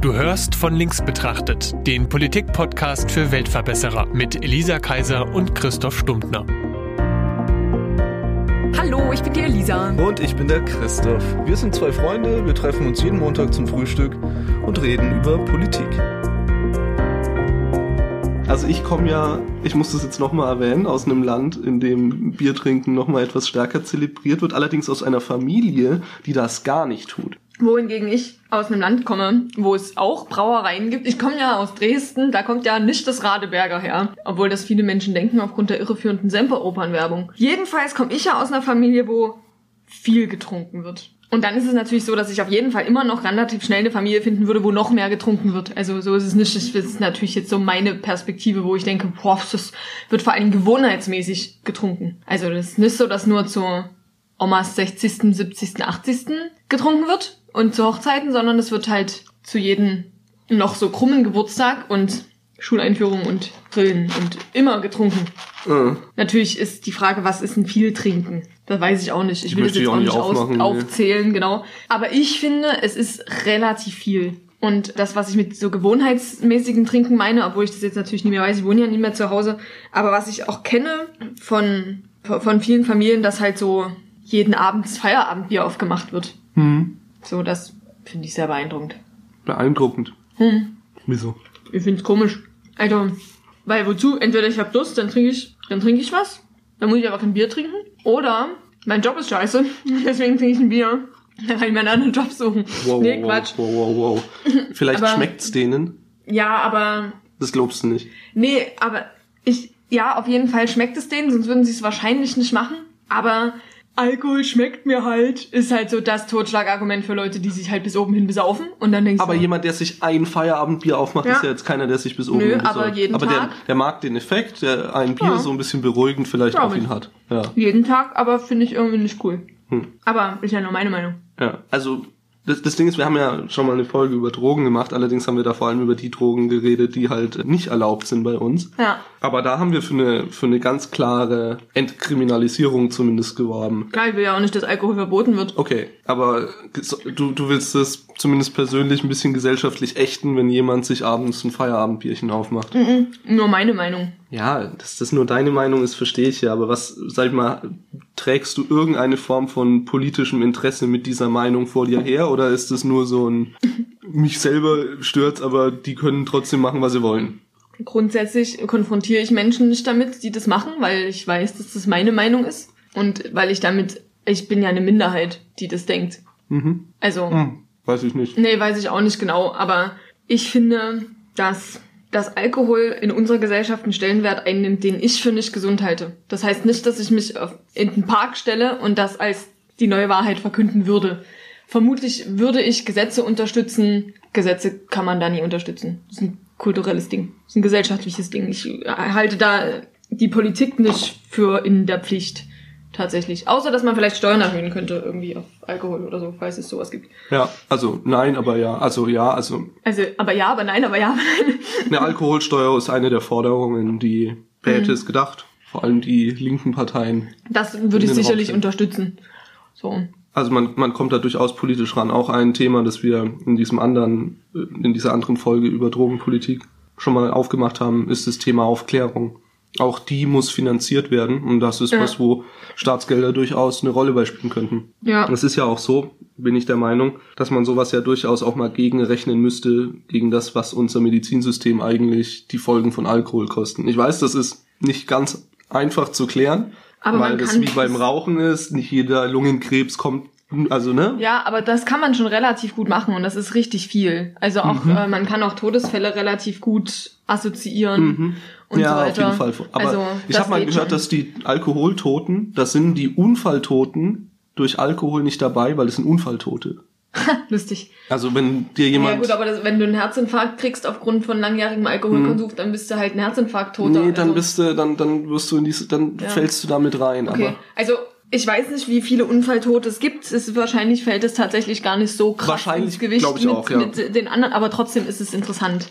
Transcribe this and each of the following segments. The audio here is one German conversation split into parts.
Du hörst von links betrachtet, den Politik-Podcast für Weltverbesserer mit Elisa Kaiser und Christoph Stumptner. Hallo, ich bin die Elisa. Und ich bin der Christoph. Wir sind zwei Freunde, wir treffen uns jeden Montag zum Frühstück und reden über Politik. Also ich komme ja, ich muss das jetzt nochmal erwähnen, aus einem Land, in dem Biertrinken nochmal etwas stärker zelebriert wird, allerdings aus einer Familie, die das gar nicht tut. Wohingegen ich aus einem Land komme, wo es auch Brauereien gibt. Ich komme ja aus Dresden, da kommt ja nicht das Radeberger her. Obwohl das viele Menschen denken aufgrund der irreführenden Semperopernwerbung. Jedenfalls komme ich ja aus einer Familie, wo viel getrunken wird. Und dann ist es natürlich so, dass ich auf jeden Fall immer noch relativ schnell eine Familie finden würde, wo noch mehr getrunken wird. Also so ist es nicht. Das ist natürlich jetzt so meine Perspektive, wo ich denke, boah, das wird vor allem gewohnheitsmäßig getrunken. Also das ist nicht so, dass nur zur Omas 60., 70., 80. getrunken wird und zu Hochzeiten, sondern es wird halt zu jedem noch so krummen Geburtstag und Schuleinführung und Grillen und immer getrunken. Äh, Natürlich ist die Frage, was ist ein viel trinken? Das weiß ich auch nicht. Ich, will es möchte jetzt auch nicht aufmachen, nee. aufzählen, genau. Aber ich finde, es ist relativ viel. Und das, was ich mit so gewohnheitsmäßigem Trinken meine, obwohl ich das jetzt natürlich nicht mehr weiß, ich wohne ja nicht mehr zu Hause, aber was ich auch kenne von, von vielen Familien, dass halt so jeden Abend das Feierabendbier aufgemacht wird. hm, So, das finde ich sehr beeindruckend. beeindruckend. Hm. Wieso? Ich find's komisch. Also, weil wozu? Entweder ich hab Durst, dann trinke ich, dann trinke ich was. Dann muss ich aber kein Bier trinken. Oder mein Job ist scheiße, deswegen trinke ich ein Bier. Dann kann ich mir einen anderen Job suchen. Wow, nee, wow, Quatsch. wow, wow, wow. Vielleicht Aber- schmeckt's denen. Ja, aber Das glaubst du nicht. nee, aber ich ja, auf jeden Fall schmeckt es denen, sonst würden sie es wahrscheinlich nicht machen. Aber Alkohol schmeckt mir halt, ist halt so das Totschlagargument für Leute, die sich halt bis oben hin besaufen. Und dann denkst Aber du, jemand, der sich ein Feierabendbier aufmacht, Ja. ist ja jetzt keiner, der sich bis oben Nö, hin aber besäuft. jeden Aber der, Tag. der mag den Effekt, der ein Bier Ja. so ein bisschen beruhigend vielleicht Glaub auf ich. ihn hat. Ja. jeden Tag, aber finde ich irgendwie nicht cool. Hm. Aber ist ja nur meine Meinung. Ja, also das, das Ding ist, wir haben ja schon mal eine Folge über Drogen gemacht, allerdings haben wir da vor allem über die Drogen geredet, die halt nicht erlaubt sind bei uns. Ja. Aber da haben wir für eine, für eine ganz klare Entkriminalisierung zumindest geworben. Klar, ich will ja auch nicht, dass Alkohol verboten wird. Okay, aber du, du willst das zumindest persönlich ein bisschen gesellschaftlich ächten, wenn jemand sich abends ein Feierabendbierchen aufmacht. Mhm. Nur meine Meinung. Ja, dass das nur deine Meinung ist, verstehe ich ja, aber was, sag ich mal, trägst du irgendeine Form von politischem Interesse mit dieser Meinung vor dir her oder ist das nur so ein, mich selber stört's, aber die können trotzdem machen, was sie wollen? Grundsätzlich konfrontiere ich Menschen nicht damit, die das machen, weil ich weiß, dass das meine Meinung ist. Und weil ich damit, ich bin ja eine Minderheit, die das denkt. Mhm. Also, Hm, weiß ich nicht. nee, weiß ich auch nicht genau, aber ich finde, dass dass Alkohol in unserer Gesellschaft einen Stellenwert einnimmt, den ich für nicht gesund halte. Das heißt nicht, dass ich mich in den Park stelle und das als die neue Wahrheit verkünden würde. Vermutlich würde ich Gesetze unterstützen. Gesetze kann man da nie unterstützen. Das ist ein kulturelles Ding. Das ist ein gesellschaftliches Ding. Ich halte da die Politik nicht für in der Pflicht. Tatsächlich. Außer, dass man vielleicht Steuern erhöhen könnte, irgendwie auf Alkohol oder so, falls es sowas gibt. Ja, also nein, aber ja, also ja, also Also, aber ja, aber nein, aber ja, aber nein. eine Alkoholsteuer ist eine der Forderungen, die wer hätte es gedacht, vor allem die linken Parteien Das würde ich sicherlich unterstützen. So. Also man, man kommt da durchaus politisch ran. Auch ein Thema, das wir in diesem anderen, in dieser anderen Folge über Drogenpolitik schon mal aufgemacht haben, ist das Thema Aufklärung. Auch die muss finanziert werden und das ist Ja. was, wo Staatsgelder durchaus eine Rolle beispielen könnten. Ja. Es ist ja auch so, bin ich der Meinung, dass man sowas ja durchaus auch mal gegenrechnen müsste, gegen das, was unser Medizinsystem eigentlich die Folgen von Alkohol kosten. Ich weiß, das ist nicht ganz einfach zu klären, Aber weil das wie beim Nicht ist, nicht jeder Lungenkrebs kommt, also ne? Ja, aber das kann man schon relativ gut machen und das ist richtig viel. Also auch, Mhm. äh, man kann auch Todesfälle relativ gut assoziieren und ja, so weiter. auf jeden Fall. Aber also, ich habe mal gehört, dass die Alkoholtoten, das sind die Unfalltoten durch Alkohol nicht dabei, weil es sind Unfalltote. Lustig. Also wenn dir jemand... ja gut, aber das, wenn du einen Herzinfarkt kriegst aufgrund von langjährigem Alkoholkonsum, dann bist du halt ein Herzinfarkt toter. Mhm. nee, dann also. bist du, dann, dann wirst du in diese, dann Ja. fällst du damit rein. Okay, Aber also ich weiß nicht, wie viele Unfalltote es gibt. Es wahrscheinlich fällt es tatsächlich gar nicht so krass Wahrscheinlich, ins Gewicht ich mit, auch, ja. mit den anderen, aber trotzdem ist es interessant.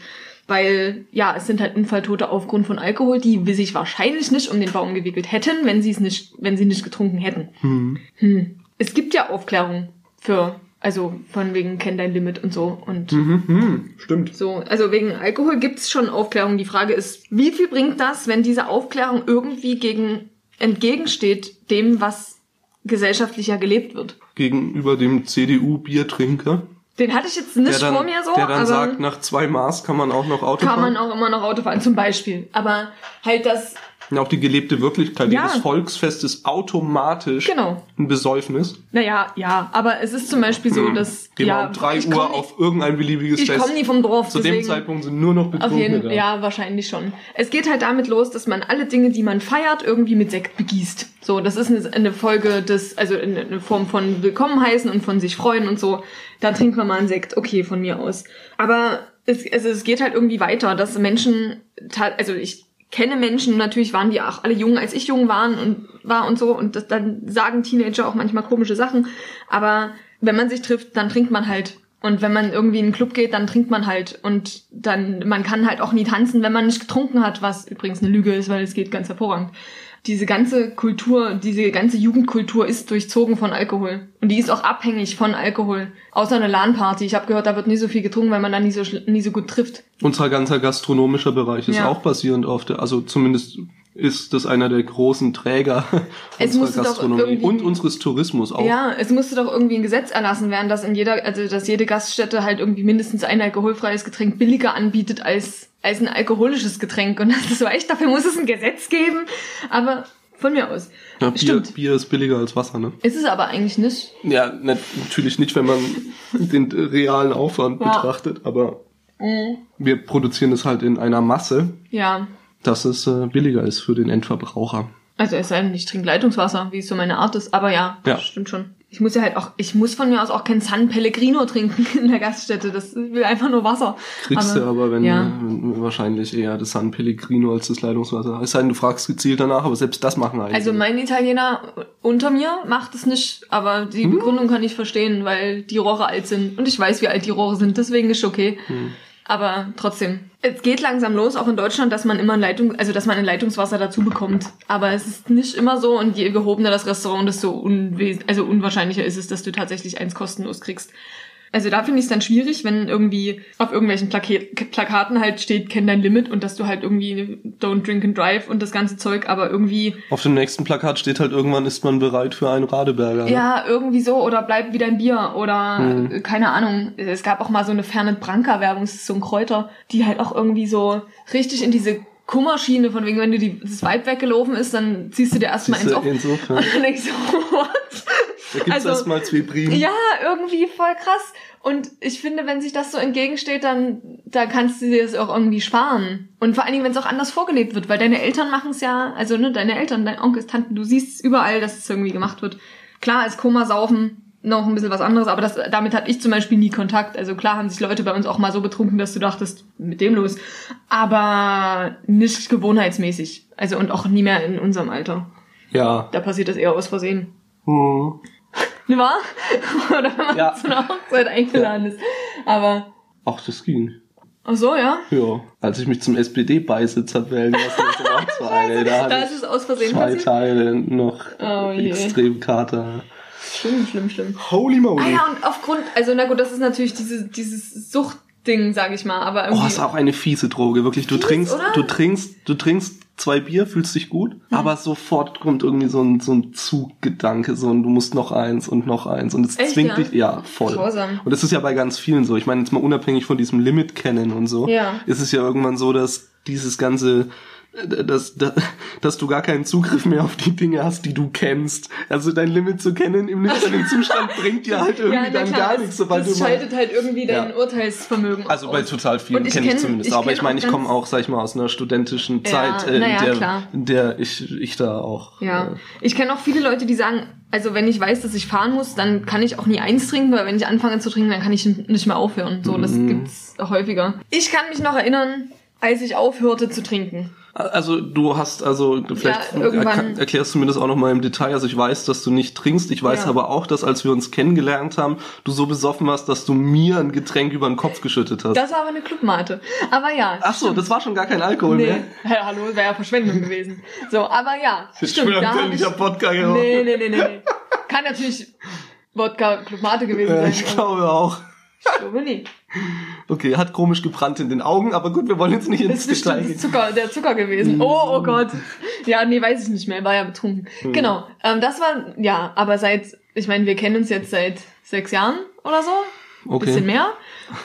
Weil, ja, es sind halt Unfalltote aufgrund von Alkohol, die sich wahrscheinlich nicht um den Baum gewickelt hätten, wenn sie es nicht, wenn sie nicht getrunken hätten. hm. Hm. Es gibt ja Aufklärung für Also von wegen kenn dein Limit und so. Und Mhm, hm, stimmt. so, also wegen Alkohol gibt's schon Aufklärung. Die Frage ist, wie viel bringt das, wenn diese Aufklärung irgendwie gegen entgegensteht dem, was gesellschaftlicher gelebt wird? Gegenüber dem CDU-Biertrinker, Den hatte ich jetzt nicht dann, vor mir so, der dann sagt, nach zwei Maß kann man auch noch Auto kann fahren. man auch immer noch Auto fahren, zum Beispiel. Aber halt das, Ja, auch die gelebte Wirklichkeit. Ja. Jedes Volksfest ist automatisch genau. ein Besäufnis. Naja, ja, aber es ist zum Beispiel so, dass, Gehen wir ja, um drei ich Uhr nie- auf irgendein beliebiges Ich Fest. komme nie vom Dorf, Zu dem. Zeitpunkt sind nur noch Auf Betrunkene jeden da. ja, wahrscheinlich schon. Es geht halt damit los, dass man alle Dinge, die man feiert, irgendwie mit Sekt begießt. So, das ist eine, eine Folge des, also eine Form von Willkommen heißen und von sich freuen und so. Da trinkt man mal einen Sekt, okay, von mir aus. Aber es, also es geht halt irgendwie weiter, dass Menschen, also ich kenne Menschen, natürlich waren die auch alle jung, als ich jung waren und war und so und das, dann sagen Teenager auch manchmal komische Sachen. Aber wenn man sich trifft, dann trinkt man halt. Und wenn man irgendwie in einen Club geht, dann trinkt man halt. Und dann, man kann halt auch nie tanzen, wenn man nicht getrunken hat, was übrigens eine Lüge ist, weil es geht ganz hervorragend. Diese ganze Kultur, diese ganze Jugendkultur ist durchzogen von Alkohol. Und die ist auch abhängig von Alkohol. Außer eine LAN-Party. Ich habe gehört, da wird nie so viel getrunken, weil man da nie so, nie so gut trifft. Unser ganzer gastronomischer Bereich ist Ja. auch basierend auf der, also zumindest ist das einer der großen Träger Es unserer Gastronomie und unseres Tourismus auch. Ja, es musste doch irgendwie ein Gesetz erlassen werden, dass in jeder, also dass jede Gaststätte halt irgendwie mindestens ein alkoholfreies Getränk billiger anbietet als, als ein alkoholisches Getränk. Und das ist so echt, dafür muss es ein Gesetz geben. Aber von mir aus. Ja, Bier, Stimmt. Bier ist billiger als Wasser, ne? Ist es aber eigentlich nicht. Ja, natürlich nicht, wenn man den äh, realen Aufwand Ja. betrachtet, aber wir produzieren es halt in einer Masse, Ja. Dass es äh, billiger ist für den Endverbraucher. Also es sei denn, ich trinke Leitungswasser, wie es so meine Art ist. Aber ja, Ja. stimmt schon. Ich muss ja halt auch, ich muss von mir aus auch kein San Pellegrino trinken in der Gaststätte. Das will einfach nur Wasser. Kriegst du aber, wenn, ja. wenn wahrscheinlich eher das San Pellegrino als das Leitungswasser. Es sei denn, du fragst gezielt danach, aber selbst das machen einige. Also mein Italiener unter mir macht es nicht, aber die Hm? Begründung kann ich verstehen, weil die Rohre alt sind und ich weiß, wie alt die Rohre sind, deswegen ist okay. Hm. Aber trotzdem, es geht langsam los, auch in Deutschland, dass man immer ein Leitung, also dass man ein Leitungswasser dazu bekommt. Aber es ist nicht immer so und je gehobener das Restaurant, desto unwes also unwahrscheinlicher ist es, dass du tatsächlich eins kostenlos kriegst. Also da finde ich es dann schwierig, wenn irgendwie auf irgendwelchen Plake Plakaten halt steht, kenn dein Limit und dass du halt irgendwie don't drink and drive und das ganze Zeug, aber irgendwie Auf dem nächsten Plakat steht halt irgendwann ist man bereit für einen Radeberger. ne? Ja, irgendwie so oder bleib wie dein Bier oder Mhm. äh, keine Ahnung. Es gab auch mal so eine Fernet Branca Werbung, das ist so ein Kräuter, die halt auch irgendwie so richtig in diese Kummerschiene von wegen, wenn dir die, das Vibe weggelaufen ist, dann ziehst du dir erstmal du, auf. insofern. Und dann denkst du, what? Da gibt's Also- erstmal zwei Prien. Ja, irgendwie voll krass. Und ich finde, wenn sich das so entgegensteht, dann da kannst du dir das auch irgendwie sparen. Und vor allen Dingen, wenn es auch anders vorgelebt wird, weil deine Eltern machen es ja, also ne, deine Eltern, dein Onkel, Tanten, du siehst überall, dass es irgendwie gemacht wird. Klar ist Komasaufen noch ein bisschen was anderes, aber das, damit hatte ich zum Beispiel nie Kontakt. Also klar haben sich Leute bei uns auch mal so betrunken, dass du dachtest, mit dem los. Aber nicht gewohnheitsmäßig. Also und auch nie mehr in unserem Alter. Ja. Da passiert das eher aus Versehen. Hm. Ne wahr? Oder wenn man Ja. zu einer Hochzeit eingeladen ist. Aber, Ach, das ging. ach so, ja. Ja. Als ich mich zum SPD-Beisitz hab wählen lassen, das war so eine. Da Da ist es aus Versehen zwei passiert. Tage noch Oh extrem Kater. Schlimm, schlimm, schlimm. Holy moly. Ah ja, und aufgrund, also na gut, das ist natürlich diese, dieses Suchtding, sag ich mal, aber irgendwie. Oh, ist auch eine fiese Droge, wirklich. Du Fies, trinkst, oder? du trinkst, du trinkst zwei Bier, fühlst dich gut, aber sofort kommt irgendwie so ein, so ein Zuggedanke, so ein, du musst noch eins und noch eins und es Echt, zwingt ja? dich, ja, voll. Grausam. Und das ist ja bei ganz vielen so. Ich meine, jetzt mal unabhängig von diesem Limit kennen und so, Ja. ist es ja irgendwann so, dass dieses ganze, dass, dass, dass du gar keinen Zugriff mehr auf die Dinge hast, die du kennst. Also dein Limit zu kennen im nüchternen Zustand bringt dir halt irgendwie ja, dann klar, gar das, nichts, sobald das du mal schaltet halt irgendwie dein Ja. Urteilsvermögen also bei total vielen ich kenne ich kenn- zumindest. ich aber ich meine, ich komme auch, sag ich mal, aus einer studentischen Ja, Zeit, äh, na ja, in, der, klar. in der ich, ich da auch. Ja, Äh, ich kenne auch viele Leute, die sagen, also wenn ich weiß, dass ich fahren muss, dann kann ich auch nie eins trinken, weil wenn ich anfange zu trinken, dann kann ich nicht mehr aufhören. So, das Mhm. gibt's häufiger. Ich kann mich noch erinnern, als ich aufhörte zu trinken. Also du hast also vielleicht Ja, erk- erklärst du mir das auch noch mal im Detail. Also ich weiß, dass du nicht trinkst. Ich weiß Ja. aber auch, dass als wir uns kennengelernt haben, du so besoffen warst, dass du mir ein Getränk über den Kopf geschüttet hast. Das war aber eine Clubmate. Aber ja. Ach so, das war schon gar kein Alkohol Nee, mehr. ja, hallo, wäre ja Verschwendung gewesen. So, aber ja, stimmt. Da hab ich, Podcast. nee, nee, nee, nee, nee. Kann natürlich Wodka Club Mate gewesen sein. ich glaube auch. nicht. Okay, hat komisch gebrannt in den Augen, aber gut, wir wollen jetzt nicht Das ins bestimmt Detail das gehen. Zucker, der Zucker gewesen. Oh, oh Gott. Ja, nee, weiß ich nicht mehr. War ja betrunken. Hm. Genau. Ähm, das war, ja, aber seit, ich meine, wir kennen uns jetzt seit sechs Jahren oder so. Okay. Bisschen mehr.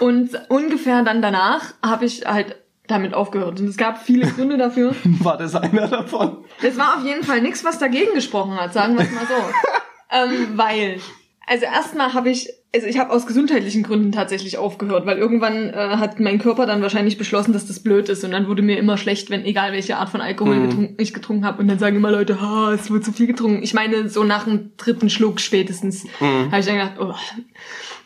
Und ungefähr dann danach habe ich halt damit aufgehört. Und es gab viele Gründe dafür. War das einer davon? Es war auf jeden Fall nichts, was dagegen gesprochen hat, sagen wir es mal so. ähm, weil, also erstmal habe ich, also ich habe aus gesundheitlichen Gründen tatsächlich aufgehört, weil irgendwann äh, hat mein Körper dann wahrscheinlich beschlossen, dass das blöd ist und dann wurde mir immer schlecht, wenn egal welche Art von Alkohol Mhm. getrunken, ich getrunken habe und dann sagen immer Leute, ha, es wird zu viel getrunken. Ich meine, so nach dem dritten Schluck spätestens Mhm. habe ich dann gedacht, oh.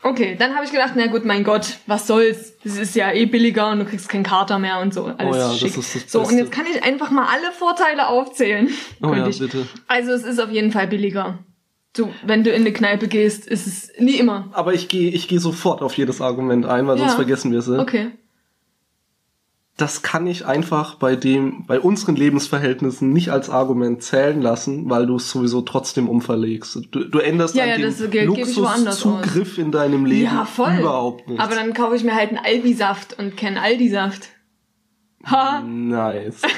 Okay, dann habe ich gedacht, na gut, mein Gott, was soll's? Das ist ja eh billiger und du kriegst keinen Kater mehr und so. Alles Oh ja, das schick. ist das so, und jetzt kann ich einfach mal alle Vorteile aufzählen. Oh ja, ich. bitte. Also es ist auf jeden Fall billiger. Du, wenn du in eine Kneipe gehst, ist es nie immer. Aber ich gehe ich geh sofort auf jedes Argument ein, weil sonst Ja. vergessen wir es. ja. Okay. Das kann ich einfach bei dem, bei unseren Lebensverhältnissen nicht als Argument zählen lassen, weil du es sowieso trotzdem umverlegst. Du, du änderst Ja, an ja, dem Luxuszugriff in deinem Leben Ja, voll. überhaupt nicht. Aber dann kaufe ich mir halt einen Aldi-Saft und keinen Aldi-Saft. Ha! Nice.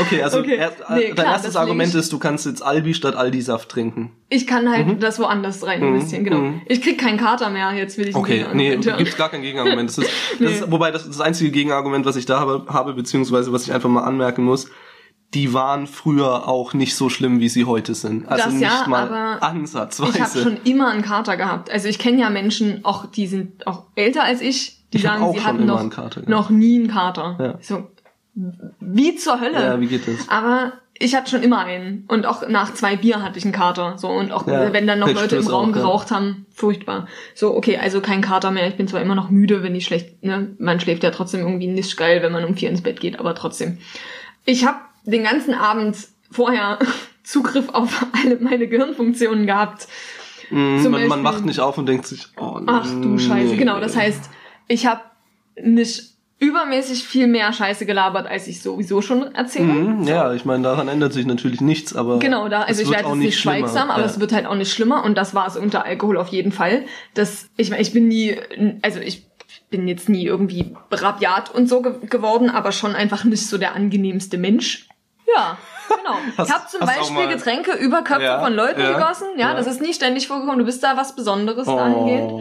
Okay, also Okay. erst, Nee, dein klar, erstes Argument ist, du kannst jetzt Albi statt Aldi-Saft trinken. Ich kann halt das woanders rein investieren, genau. mhm. Ich krieg keinen Kater mehr, jetzt will ich Okay, nee, gibt's gar kein Gegenargument. Das ist, das Nee. ist, wobei das, das einzige Gegenargument, was ich da habe, habe, beziehungsweise was ich einfach mal anmerken muss, die waren früher auch nicht so schlimm, wie sie heute sind. Also Das nicht ja, mal aber ansatzweise. Ich habe schon immer einen Kater gehabt. Also ich kenne ja Menschen, auch die sind auch älter als ich, die Ich hab sagen, auch sie hatten noch, Kater gehabt. noch nie einen Kater. Ja. So, wie zur Hölle. Ja, wie geht das? Aber ich hatte schon immer einen. Und auch nach zwei Bier hatte ich einen Kater. So, und auch Ja, wenn dann noch Leute im Raum auch, ja. geraucht haben, furchtbar. So, okay, also kein Kater mehr. Ich bin zwar immer noch müde, wenn ich schlecht, ne, man schläft ja trotzdem irgendwie nicht geil, wenn man um vier ins Bett geht, aber trotzdem. Ich habe den ganzen Abend vorher Zugriff auf alle meine Gehirnfunktionen gehabt. Zum man, man Beispiel- macht nicht auf und denkt sich, oh Ach du Scheiße. nee. Genau, das heißt, ich habe nicht übermäßig viel mehr Scheiße gelabert, als ich sowieso schon erzähle. Mhm, ja, ich meine, daran ändert sich natürlich nichts, aber Genau, da, also es ich werde jetzt nicht schlimmer. schweigsam, aber ja. es wird halt auch nicht schlimmer und das war es unter Alkohol auf jeden Fall. Das, ich meine, ich bin nie, also ich bin jetzt nie irgendwie rabiat und so ge geworden, aber schon einfach nicht so der angenehmste Mensch. Ja, genau. Hast- ich habe zum Beispiel Getränke über Köpfe Ja, von Leuten ja, gegossen. Ja, ja. das ist nie ständig vorgekommen. Du bist da was Besonderes dahingehend. oh.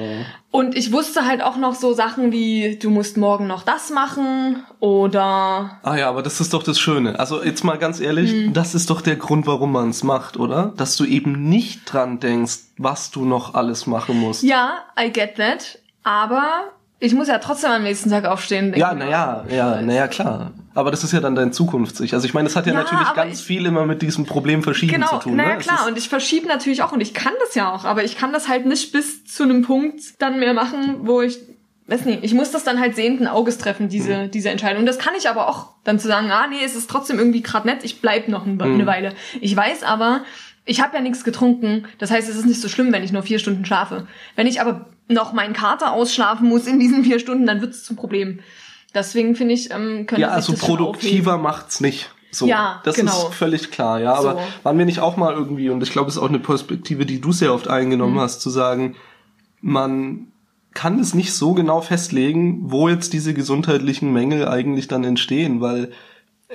Und ich wusste halt auch noch so Sachen wie, du musst morgen noch das machen oder Ah ja, aber das ist doch das Schöne. Also jetzt mal ganz ehrlich, Mhm. das ist doch der Grund, warum man es macht, oder? Dass du eben nicht dran denkst, was du noch alles machen musst. ja, I get that, aber ich muss ja trotzdem am nächsten Tag aufstehen. Ja, naja, ja, naja, klar. Aber das ist ja dann dein Zukunftssicht. Also ich meine, das hat ja, Ja, natürlich ganz ich- viel immer mit diesem Problem verschieben Genau, zu tun. naja ne? Klar, und ich verschiebe natürlich auch und ich kann das ja auch, aber ich kann das halt nicht bis zu einem Punkt dann mehr machen, wo ich, weiß nicht, ich muss das dann halt sehenden Auges treffen, diese, Mhm. diese Entscheidung. Und das kann ich aber auch dann zu sagen, ah nee, es ist trotzdem irgendwie gerade nett, ich bleib noch ein, Mhm. eine Weile. Ich weiß aber, ich habe ja nichts getrunken, das heißt, es ist nicht so schlimm, wenn ich nur vier Stunden schlafe. Wenn ich aber noch meinen Kater ausschlafen muss in diesen vier Stunden, dann wird es zum Problem. Deswegen finde ich, ähm, können ja, also produktiver macht's nicht. So, Ja, das genau. ist völlig klar, ja. Aber So. waren wir nicht auch mal irgendwie, und ich glaube, es ist auch eine Perspektive, die du sehr oft eingenommen Mhm. hast, zu sagen, man kann es nicht so genau festlegen, wo jetzt diese gesundheitlichen Mängel eigentlich dann entstehen, weil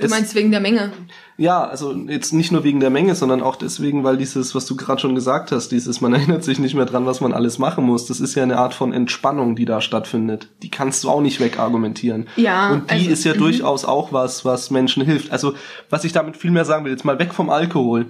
Du meinst wegen der Menge? ja, also jetzt nicht nur wegen der Menge, sondern auch deswegen, weil dieses, was du gerade schon gesagt hast, dieses, man erinnert sich nicht mehr dran, was man alles machen muss. Das ist ja eine Art von Entspannung, die da stattfindet. Die kannst du auch nicht wegargumentieren. Ja, Und die also, ist ja durchaus auch was, was Menschen hilft. Also, was ich damit viel mehr sagen will, jetzt mal weg vom Alkohol.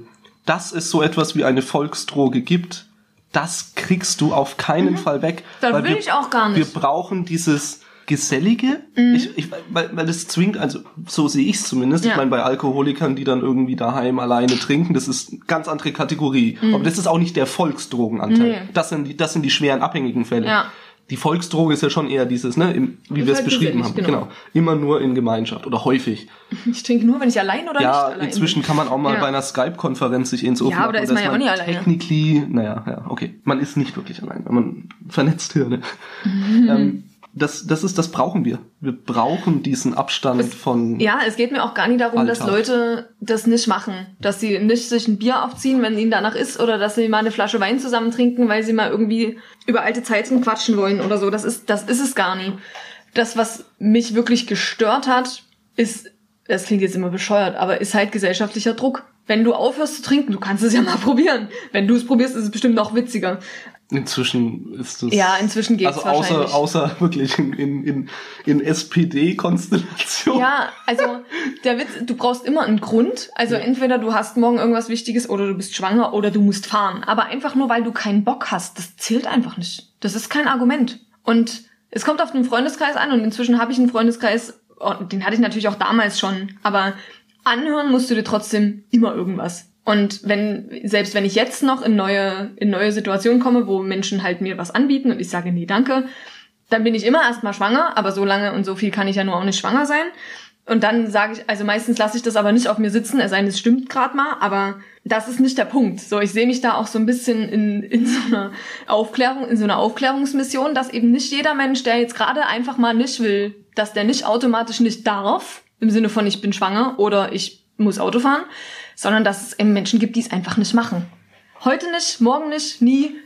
Dass es so etwas wie eine Volksdroge gibt, das kriegst du auf keinen Fall weg. Mhm. Das weil will wir, ich auch gar nicht. Wir brauchen dieses Gesellige. Mhm. Ich, ich, weil, weil das zwingt, also so sehe ich es zumindest. Ich Ja. meine, bei Alkoholikern, die dann irgendwie daheim alleine trinken, das ist eine ganz andere Kategorie. Aber das ist auch nicht der Volksdrogenanteil. Mhm. Nee. Das, sind die, das sind die schweren abhängigen Fälle. Ja. Die Volksdroge ist ja schon eher dieses, ne, im, wie wir es halt beschrieben haben. genau. Genau. Immer nur in Gemeinschaft oder häufig. Ich trinke nur, wenn ich allein oder nicht ja, allein inzwischen bin. kann man auch mal Ja. bei einer Skype-Konferenz sich ins Ofen Ja, aber da ist man ja auch nicht alleine. Technically, naja, ja, okay. Man ist nicht wirklich allein, wenn man vernetzt hier, ne? Mhm. ähm, das, das ist, das brauchen wir. Wir brauchen diesen Abstand Es- von. Ja, es geht mir auch gar nicht darum, dass Alltag. Leute das nicht machen. Dass sie nicht sich ein Bier aufziehen, wenn ihnen danach ist, oder dass sie mal eine Flasche Wein zusammen trinken, weil sie mal irgendwie über alte Zeiten quatschen wollen oder so. Das ist, das ist es gar nie. Das, was mich wirklich gestört hat, ist, das klingt jetzt immer bescheuert, aber ist halt gesellschaftlicher Druck. Wenn du aufhörst zu trinken, du kannst es ja mal probieren. Wenn du es probierst, ist es bestimmt noch witziger. Inzwischen ist es. Ja, inzwischen geht's Also außer, außer wirklich in, in, in, in SPD-Konstellation. Ja, also der Witz, du brauchst immer einen Grund. Also entweder du hast morgen irgendwas Wichtiges oder du bist schwanger oder du musst fahren. Aber einfach nur, weil du keinen Bock hast, das zählt einfach nicht. Das ist kein Argument. Und es kommt auf den Freundeskreis an und inzwischen habe ich einen Freundeskreis, oh, den hatte ich natürlich auch damals schon, aber anhören musst du dir trotzdem immer irgendwas. Und wenn, selbst wenn ich jetzt noch in neue, in neue Situationen komme, wo Menschen halt mir was anbieten und ich sage nee, danke, dann bin ich immer erstmal schwanger, aber so lange und so viel kann ich ja nur auch nicht schwanger sein. Und dann sage ich, also meistens lasse ich das aber nicht auf mir sitzen, es sei denn, es stimmt gerade mal, aber das ist nicht der Punkt. So, ich sehe mich da auch so ein bisschen in, in so einer Aufklärung, in so einer Aufklärungsmission, dass eben nicht jeder Mensch, der jetzt gerade einfach mal nicht will, dass der nicht automatisch nicht darf, im Sinne von ich bin schwanger oder ich muss Auto fahren, sondern dass es eben Menschen gibt, die es einfach nicht machen. Heute nicht, morgen nicht, nie,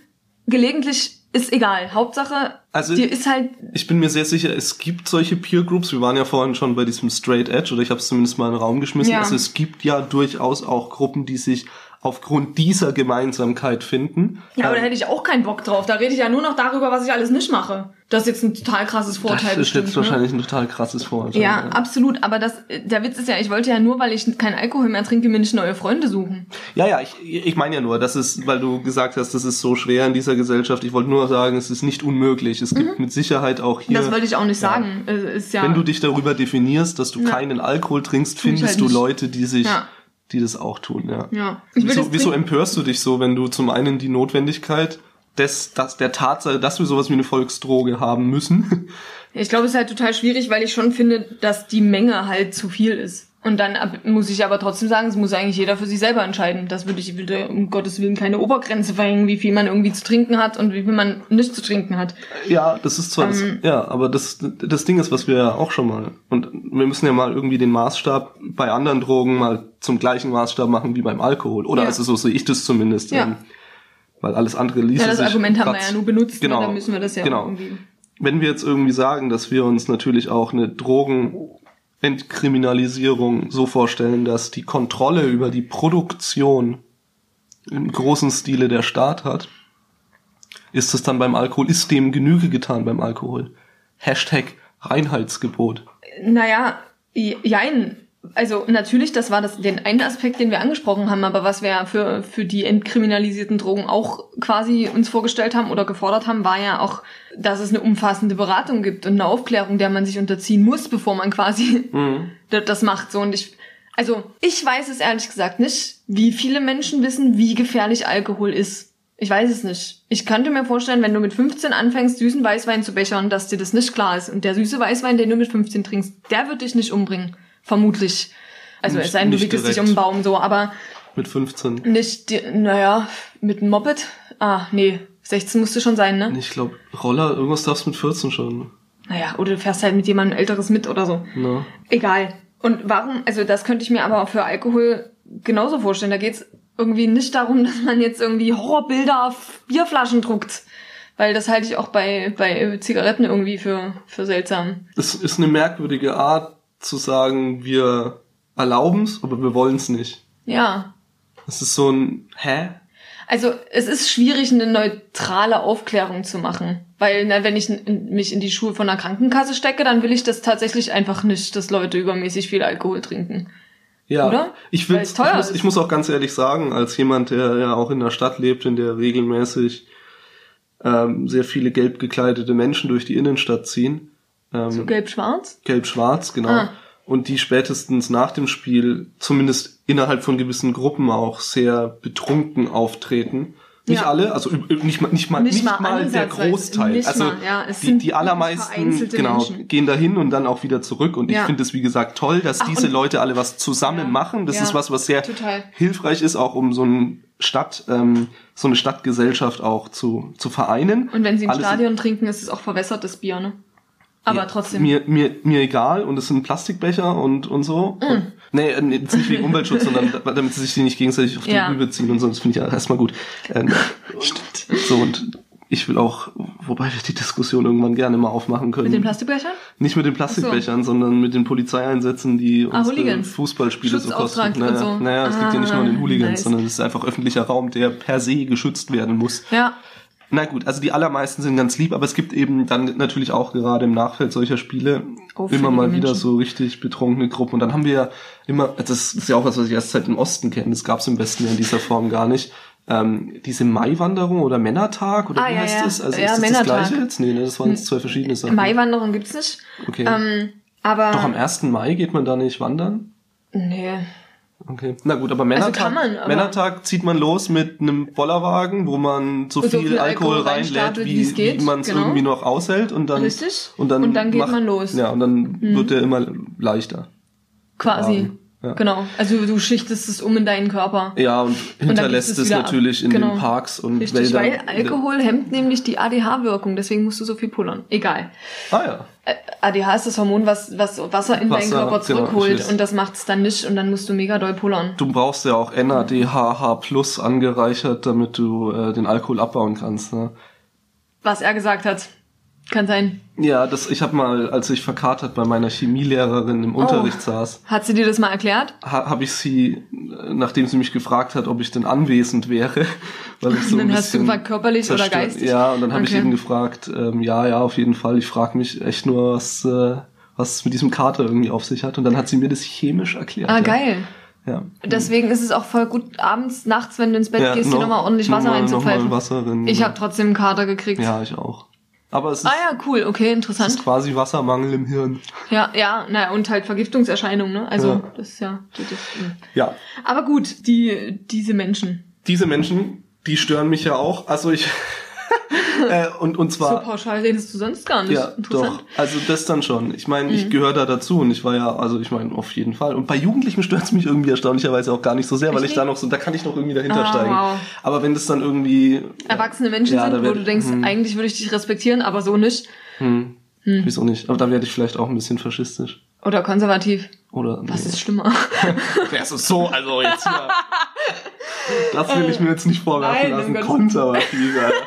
gelegentlich ist egal. Hauptsache, Also- dir ist halt Ich bin mir sehr sicher, es gibt solche Peer Groups. Wir waren ja vorhin schon bei diesem Straight Edge oder ich habe es zumindest mal in den Raum geschmissen. Ja. Also es gibt ja durchaus auch Gruppen, die sich aufgrund dieser Gemeinsamkeit finden. Ja, aber da Ähm, hätte ich auch keinen Bock drauf. Da rede ich ja nur noch darüber, was ich alles nicht mache. Das ist jetzt ein total krasses Vorteil. das ist bestimmt, jetzt ne? wahrscheinlich ein total krasses Vorurteil. Ja, absolut. Aber das, der Witz ist ja, ich wollte ja nur, weil ich keinen Alkohol mehr trinke, mir nicht neue Freunde suchen. Ja, ja, ich, ich meine ja nur, das ist, weil du gesagt hast, das ist so schwer in dieser Gesellschaft. Ich wollte nur sagen, es ist nicht unmöglich. Es gibt mit Sicherheit auch hier. Mhm. Das wollte ich auch nicht Ja. sagen. Ist ja, Wenn du dich darüber definierst, dass du Ja. keinen Alkohol trinkst, ich findest halt du. Leute, die sich, Ja. Die das auch tun, ja. ja. Wieso, wieso empörst du dich so, wenn du zum einen die Notwendigkeit des, das, der Tatsache, dass wir sowas wie eine Volksdroge haben müssen, Ich glaube, es ist halt total schwierig, weil ich schon finde, dass die Menge halt zu viel ist. Und dann muss ich aber trotzdem sagen, es muss eigentlich jeder für sich selber entscheiden. Das würde ich würde um Gottes Willen keine Obergrenze verhängen, wie viel man irgendwie zu trinken hat und wie viel man nicht zu trinken hat. Ja, das ist zwar, Ähm. das, ja, aber das, das Ding ist, was wir ja auch schon mal, und wir müssen ja mal irgendwie den Maßstab bei anderen Drogen mal zum gleichen Maßstab machen wie beim Alkohol. Oder Ja. also so sehe ich das zumindest. Ja. ähm, Weil alles andere ließe Ja, das sich Argument haben wir ja nur benutzt, Genau. ne? da müssen wir das ja genau. irgendwie. Wenn wir jetzt irgendwie sagen, dass wir uns natürlich auch eine Drogenentkriminalisierung so vorstellen, dass die Kontrolle über die Produktion im großen Stile der Staat hat, ist es dann beim Alkohol, ist dem Genüge getan beim Alkohol. Hashtag Reinheitsgebot. Naja, jein. Also natürlich, das war das, den einen Aspekt, den wir angesprochen haben, aber was wir ja für, für die entkriminalisierten Drogen auch quasi uns vorgestellt haben oder gefordert haben, war ja auch, dass es eine umfassende Beratung gibt und eine Aufklärung, der man sich unterziehen muss, bevor man quasi das das macht. So und ich, also ich weiß es ehrlich gesagt nicht, wie viele Menschen wissen, wie gefährlich Alkohol ist. Ich weiß es nicht. Ich könnte mir vorstellen, wenn du mit 15 anfängst, süßen Weißwein zu bechern, dass dir das nicht klar ist. Und der süße Weißwein, den du mit 15 trinkst, der wird dich nicht umbringen. Vermutlich. Also es sei denn, du wickelst dich um den Baum so, aber Mit 15. nicht, naja, mit einem Moped? Ah, nee, 16 musste schon sein, ne? Ich glaube, Roller, irgendwas darfst du mit 14 schon. Naja, oder du fährst halt mit jemandem Älteres mit oder so. Ne? Egal. Und warum, also das könnte ich mir aber auch für Alkohol genauso vorstellen. Da geht's irgendwie nicht darum, dass man jetzt irgendwie Horrorbilder auf Bierflaschen druckt. Weil das halte ich auch bei, bei Zigaretten irgendwie für, für seltsam. Es ist eine merkwürdige Art zu sagen, wir erlauben's, aber wir wollen's nicht. Ja. Es ist so ein, hä? Also es ist schwierig, eine neutrale Aufklärung zu machen. Weil na, wenn ich mich in die Schuhe von einer Krankenkasse stecke, dann will ich das tatsächlich einfach nicht, dass Leute übermäßig viel Alkohol trinken. Ja, Oder? ich, es teuer ich, muss, ich muss auch ganz ehrlich sagen, als jemand, der ja auch in der Stadt lebt, in der regelmäßig ähm, sehr viele gelb gekleidete Menschen durch die Innenstadt ziehen, ähm, So gelb-schwarz? gelb-schwarz, genau, Ah. und die spätestens nach dem Spiel, zumindest innerhalb von gewissen Gruppen auch sehr betrunken auftreten. Nicht Ja. alle, also nicht mal, nicht mal, Nicht nicht mal mal der. Großteil. Nicht also mal, ja, es die, sind die allermeisten genau, Menschen. gehen dahin und dann auch wieder zurück. Und ich Ja. finde es, wie gesagt, toll, dass Ach, diese Leute alle was zusammen Ja. machen. Das ist was, was sehr Total. hilfreich ist, auch um so ein Stadt, ähm, so eine Stadtgesellschaft auch zu, zu vereinen. Und wenn sie im Alles- Stadion trinken, ist es auch verwässertes Bier, ne? Aber trotzdem. Mir, mir, mir egal und es sind Plastikbecher und, und so. Mm. Und, nee, äh, nee, jetzt nicht wegen Umweltschutz, sondern da- damit sie sich die nicht gegenseitig auf die Ja. Rübe ziehen und sonst finde ich ja erstmal gut. Ähm, Stimmt. So und ich will auch, wobei wir die Diskussion irgendwann gerne mal aufmachen können. Mit den Plastikbechern? Nicht mit den Plastikbechern, sondern mit den Polizeieinsätzen, die Ah, unsere Hooligans. Fußballspiele so kosten. Naja, so. naja es liegt ja nicht nur an den Ah, Hooligans, nice. sondern es ist einfach öffentlicher Raum, der per se geschützt werden muss. Ja. Na gut, also die allermeisten sind ganz lieb, aber es gibt eben dann natürlich auch gerade im Nachfeld solcher Spiele Oh, immer mal wieder so richtig betrunkene Gruppen. Und dann haben wir ja immer, das ist ja auch was, was ich erst seit dem Osten kenne, das gab es im Westen ja in dieser Form gar nicht. Ähm, diese Maiwanderung oder Männertag oder Ah, wie ja, heißt ja. das? Also Ja, ist das Männertag. das gleiche jetzt? Nee, ne, das waren zwei verschiedene Sachen. Maiwanderung gibt's nicht. Okay. Ähm, aber. Doch am 1. Mai geht man da nicht wandern? Nee. Okay. Na gut, aber Männertag, kann man, aber- Männertag zieht man los mit einem Bollerwagen, wo man so, So viel, viel Alkohol Alkohol reinlädt, wie, wie man es genau. irgendwie noch aushält und dann Richtig. und dann, Und dann geht man los. Mhm. Ja, und dann wird der immer leichter. Quasi. Wagen, ja. Genau. Also du schichtest es um in deinen Körper. Ja, und hinterlässt gibst es es wieder ab. natürlich in Genau. den Parks und Richtig, Wäldern. weil Alkohol hemmt nämlich die ADH-Wirkung, deswegen musst du so viel pullern. Egal. Ah ja. Äh, ADH ist das Hormon, was, was Wasser in deinen Wasser, Körper genau, zurückholt weiß. und das macht's dann nicht und dann musst du mega doll pullern. Du brauchst ja auch NADHH Plus angereichert, damit du äh, den Alkohol abbauen kannst. Ne? Was er gesagt hat. Kann sein. Ja, das, ich habe mal, als ich verkatert bei meiner Chemielehrerin im Unterricht saß, Hat sie dir das mal erklärt? ha, habe ich sie, äh, nachdem sie mich gefragt hat, ob ich denn anwesend wäre, weil ich so Und dann ein hast du gefragt, körperlich oder geistig? Ja, und dann habe ich Okay. eben gefragt, ähm, ja, ja, auf jeden Fall. Ich frage mich echt nur, was, äh, was es mit diesem Kater irgendwie auf sich hat. Und dann hat sie mir das chemisch erklärt. Ah, ja. geil. Ja. Deswegen ist es auch voll gut, abends, nachts, wenn du ins Bett Ja, gehst, dir noch- nochmal ordentlich Wasser nochmal- nochmal reinzupfeifen. Wasser rein, Ich ja. habe trotzdem einen Kater gekriegt. Ja, ich auch. Aber es ist, Ah ja, cool, okay, es interessant. ist quasi Wassermangel im Hirn. Ja, ja, naja, und halt Vergiftungserscheinungen, ne? Also, Ja. das ist ja. Das, das, Ja. aber gut, die, diese Menschen. Diese Menschen, die stören mich ja auch. Also ich, äh, und, und So zwar, pauschal redest du sonst gar nicht. Ja. Mhm. doch. Also das dann schon. Ich meine, ich gehöre da dazu und ich war ja, also ich meine, auf jeden Fall. Und bei Jugendlichen stört es mich irgendwie erstaunlicherweise auch gar nicht so sehr, weil Echt ich da noch so, da kann ich noch irgendwie dahinter Ah, steigen. wow. Aber wenn das dann irgendwie. Erwachsene Menschen Ja, sind, wo werd- du denkst, hm. eigentlich würde ich dich respektieren, aber so nicht. Hm, Wieso nicht? Aber da werde ich vielleicht auch ein bisschen faschistisch. Oder konservativ. Oder. Was nee. ist schlimmer? Das ist so, also jetzt hier. Das will ich mir jetzt nicht vorwerfen Nein, lassen. Konservativ, Alter.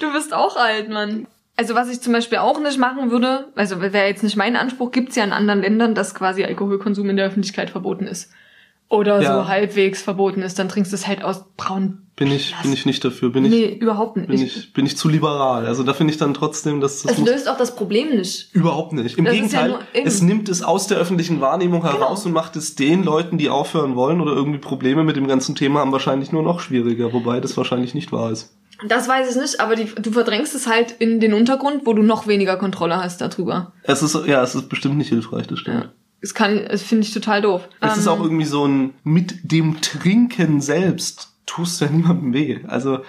Du bist auch alt, Mann. Also was ich zum Beispiel auch nicht machen würde, also wäre jetzt nicht mein Anspruch, gibt's ja in anderen Ländern, dass quasi Alkoholkonsum in der Öffentlichkeit verboten ist. Oder Ja. so halbwegs verboten ist, dann trinkst du es halt aus braun. Bin ich, bin ich nicht dafür. Bin ich, nee, überhaupt nicht. bin ich, bin ich zu liberal. Also da finde ich dann trotzdem, dass das es löst auch das Problem nicht. Überhaupt nicht. Im Das ja Gegenteil, eben- es nimmt es aus der öffentlichen Wahrnehmung heraus Genau. und macht es den Leuten, die aufhören wollen oder irgendwie Probleme mit dem ganzen Thema haben, wahrscheinlich nur noch schwieriger, wobei das wahrscheinlich nicht wahr ist. Das weiß ich nicht, aber die, du verdrängst es halt in den Untergrund, wo du noch weniger Kontrolle hast darüber. Es ist, ja, es ist bestimmt nicht hilfreich, das stimmt. Es kann, es finde ich total doof. Es ist Ähm, auch irgendwie so ein, mit dem Trinken selbst tust du ja niemandem weh. Also,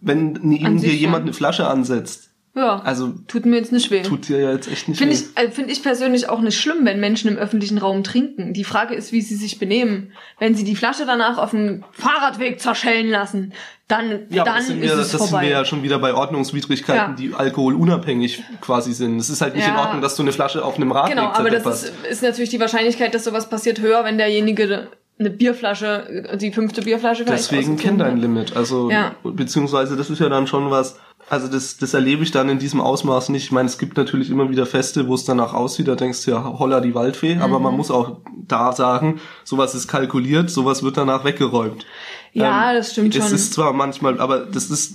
wenn sich dir jemand eine Flasche ansetzt, ja, also, tut mir jetzt nicht weh. tut dir ja jetzt echt nicht Finde weh. ich, äh, find ich persönlich auch nicht schlimm, wenn Menschen im öffentlichen Raum trinken. Die Frage ist, wie sie sich benehmen. Wenn sie die Flasche danach auf dem Fahrradweg zerschellen lassen, dann, Ja, aber dann das, sind ist wir, es das sind vorbei. wir ja schon wieder bei Ordnungswidrigkeiten, Ja. die alkoholunabhängig quasi sind. Es ist halt nicht Ja. in Ordnung, dass du eine Flasche auf einem Radweg genau, aber das zerdepperst. ist, ist natürlich die Wahrscheinlichkeit, dass sowas passiert, höher, wenn derjenige eine Bierflasche, die fünfte Bierflasche vielleicht Deswegen kenn dein. Limit. Also, Ja. beziehungsweise das ist ja dann schon was, also das, das erlebe ich dann in diesem Ausmaß nicht. Ich meine, es gibt natürlich immer wieder Feste, wo es danach aussieht, da denkst du ja, holla die Waldfee, aber Mhm. man muss auch da sagen, sowas ist kalkuliert, sowas wird danach weggeräumt. Ja, das stimmt Es schon. ist zwar manchmal, aber das ist,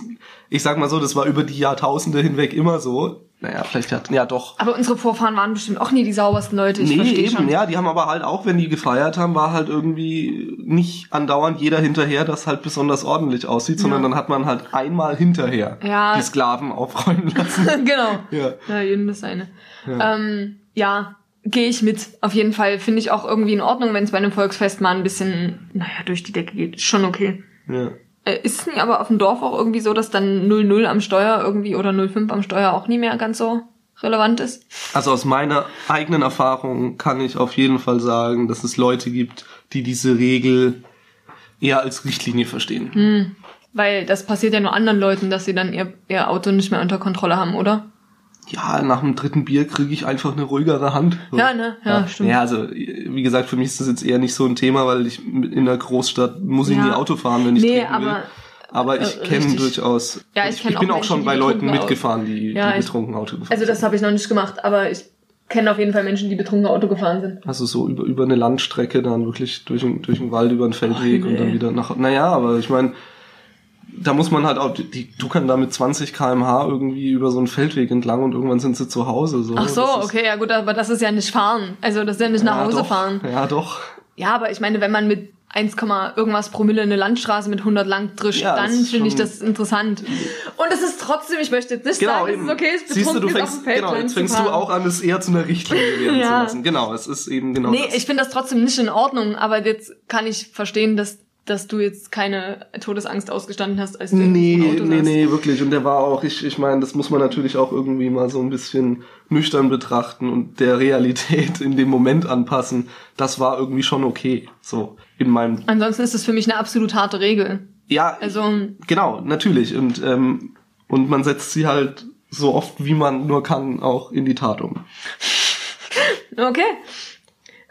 ich sag mal so, das war über die Jahrtausende hinweg immer so. Naja, vielleicht hat, ja doch. aber unsere Vorfahren waren bestimmt auch nie die saubersten Leute. Ich Nee, eben, schon. ja, die haben aber halt auch, wenn die gefeiert haben, war halt irgendwie nicht andauernd jeder hinterher, das halt besonders ordentlich aussieht, sondern Ja. dann hat man halt einmal hinterher Ja. die Sklaven aufräumen lassen. genau. Ja. Ja, jedem das seine. Ja, ähm, ja gehe ich mit. Auf jeden Fall finde ich auch irgendwie in Ordnung, wenn es bei einem Volksfest mal ein bisschen, naja, durch die Decke geht. Ist schon okay. ja. Äh, ist es aber auf dem Dorf auch irgendwie so, dass dann 0,0 am Steuer irgendwie oder 0,5 am Steuer auch nie mehr ganz so relevant ist? Also aus meiner eigenen Erfahrung kann ich auf jeden Fall sagen, dass es Leute gibt, die diese Regel eher als Richtlinie verstehen. Hm. Weil das passiert ja nur anderen Leuten, dass sie dann ihr, ihr Auto nicht mehr unter Kontrolle haben, oder? Ja, nach dem dritten Bier kriege ich einfach eine ruhigere Hand. Ja, ne? Ja, stimmt. Ja, also wie gesagt, für mich ist das jetzt eher nicht so ein Thema, weil ich in der Großstadt muss ich Ja. nie Auto fahren, wenn ich Nee, trinken will. aber- Aber ich äh, kenne durchaus. Ja, ich kenn bin auch auch schon Menschen, bei Leuten mitgefahren, die, Ja, die ich- betrunken Auto gefahren Also sind. das habe ich noch nicht gemacht, aber ich kenne auf jeden Fall Menschen, die betrunken Auto gefahren sind. Also so über, über eine Landstrecke dann wirklich durch, den- durch den Wald, über einen Feldweg Oh, und dann nee. wieder nach. Naja, aber ich meine, da muss man halt auch, die, du kannst da mit 20 km/h irgendwie über so einen Feldweg entlang und irgendwann sind sie zu Hause. So. Ach so, ist- okay, ja gut, aber das ist ja nicht fahren. Also das ist ja nicht nach ja, Hause doch, fahren. Ja, doch. Ja, aber ich meine, wenn man mit 1, irgendwas Promille eine Landstraße mit 100 lang drischt, Ja, dann finde ich das interessant. Und es ist trotzdem, ich möchte jetzt nicht Genau, sagen, es eben. ist okay, es Siehst du, du fängst, genau, jetzt fängst du auch an, es eher zu einer Richtlinie werden Ja. zu lassen. Genau, es ist eben genau Nee, das. ich finde das trotzdem nicht in Ordnung, aber jetzt kann ich verstehen, dass, dass du jetzt keine Todesangst ausgestanden hast, als du im Nee, Auto nee, saßt. nee, wirklich. Und der war auch, ich, ich meine, das muss man natürlich auch irgendwie mal so ein bisschen nüchtern betrachten und der Realität in dem Moment anpassen. Das war irgendwie schon okay. So, in meinem, Ansonsten ist das für mich eine absolut harte Regel. ja, Also, genau, natürlich. Und, ähm, und man setzt sie halt so oft, wie man nur kann, auch in die Tat um. okay.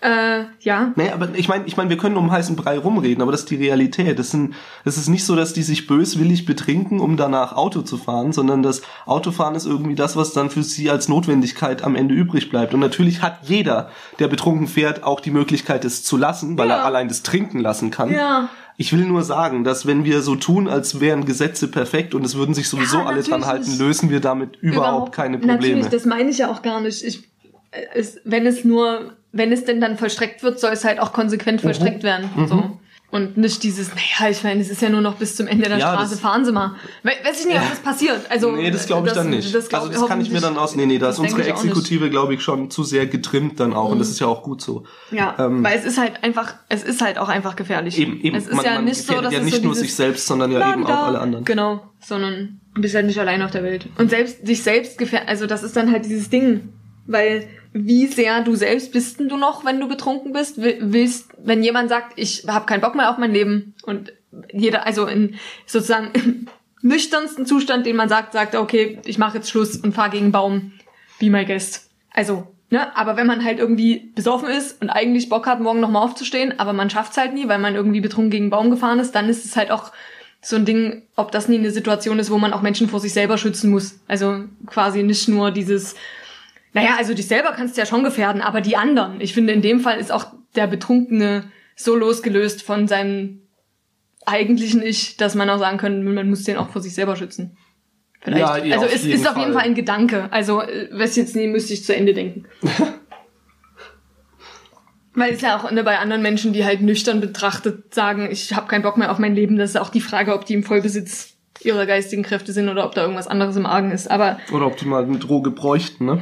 Äh, ja. Nee, aber ich meine, ich mein, wir können um heißen Brei rumreden, aber das ist die Realität. Es ist nicht so, dass die sich böswillig betrinken, um danach Auto zu fahren, sondern das Autofahren ist irgendwie das, was dann für sie als Notwendigkeit am Ende übrig bleibt. Und natürlich hat jeder, der betrunken fährt, auch die Möglichkeit, es zu lassen, weil Ja. er allein das trinken lassen kann. Ja. Ich will nur sagen, dass wenn wir so tun, als wären Gesetze perfekt und es würden sich sowieso Ja, alle dran halten, lösen wir damit überhaupt, keine Probleme. Natürlich, das meine ich ja auch gar nicht. Ich, es, wenn es nur, wenn es denn dann vollstreckt wird, soll es halt auch Mhm. konsequent vollstreckt werden. So. Und nicht dieses, naja, ich meine, es ist ja nur noch bis zum Ende der Ja, Straße, das- fahren Sie mal. We weiß ich nicht, ob das passiert. Also, Nee, das glaube ich dann nicht. Das glaub, also das kann ich mir dann aus. Nee, nee, da das ist unsere. Mhm. Exekutive, glaube ich, schon zu sehr getrimmt dann auch. Und das ist ja auch gut so. Ja, Ähm, weil es ist halt einfach, es ist halt auch einfach gefährlich. Eben, eben. Es ist man, ja man nicht so, dass ja es nicht so nur sich selbst, sondern ja Bla, eben auch alle anderen. Genau, sondern du bist halt nicht allein auf der Welt. Und selbst sich selbst gefährdet, also das ist dann halt dieses Ding, weil wie sehr du selbst bist denn du noch, wenn du betrunken bist? Will- Willst, wenn jemand sagt, ich habe keinen Bock mehr auf mein Leben und jeder, also in sozusagen im nüchternsten Zustand, den man sagt, sagt, okay, ich mache jetzt Schluss und fahr gegen Baum, be my guest. Also, ne, aber wenn man halt irgendwie besoffen ist und eigentlich Bock hat, morgen nochmal aufzustehen, aber man schafft's halt nie, weil man irgendwie betrunken gegen Baum gefahren ist, dann ist es halt auch so ein Ding, ob das nie eine Situation ist, wo man auch Menschen vor sich selber schützen muss. Also quasi nicht nur dieses, naja, also dich selber kannst du ja schon gefährden, aber die anderen. Ich finde, in dem Fall ist auch der Betrunkene so losgelöst von seinem eigentlichen Ich, dass man auch sagen könnte, man muss den auch vor sich selber schützen. Vielleicht. Ja, ja, also es ist auf jeden Fall. Fall ein Gedanke. Also, äh, was jetzt nie müsste ich zu Ende denken. Weil es ja auch ne, bei anderen Menschen, die halt nüchtern betrachtet sagen, ich habe keinen Bock mehr auf mein Leben, das ist auch die Frage, ob die im Vollbesitz ihrer geistigen Kräfte sind oder ob da irgendwas anderes im Argen ist. Aber Oder ob die mal eine Droge bräuchten, ne?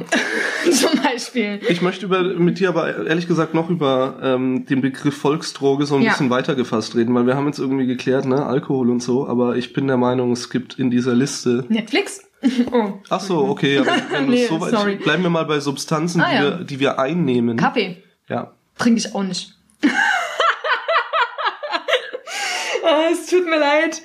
zum Beispiel. Ich möchte über, mit dir aber ehrlich gesagt noch über ähm, den Begriff Volksdroge so ein Ja. bisschen weitergefasst reden, weil wir haben jetzt irgendwie geklärt, ne, Alkohol und so, aber ich bin der Meinung, es gibt in dieser Liste Netflix? oh, Ach so, okay, aber wenn du Nee, so weit, sorry. bleiben wir mal bei Substanzen, Ah, die, ja. wir, die wir einnehmen. Kaffee. Ja. Trinke ich auch nicht. Ah, es tut mir leid.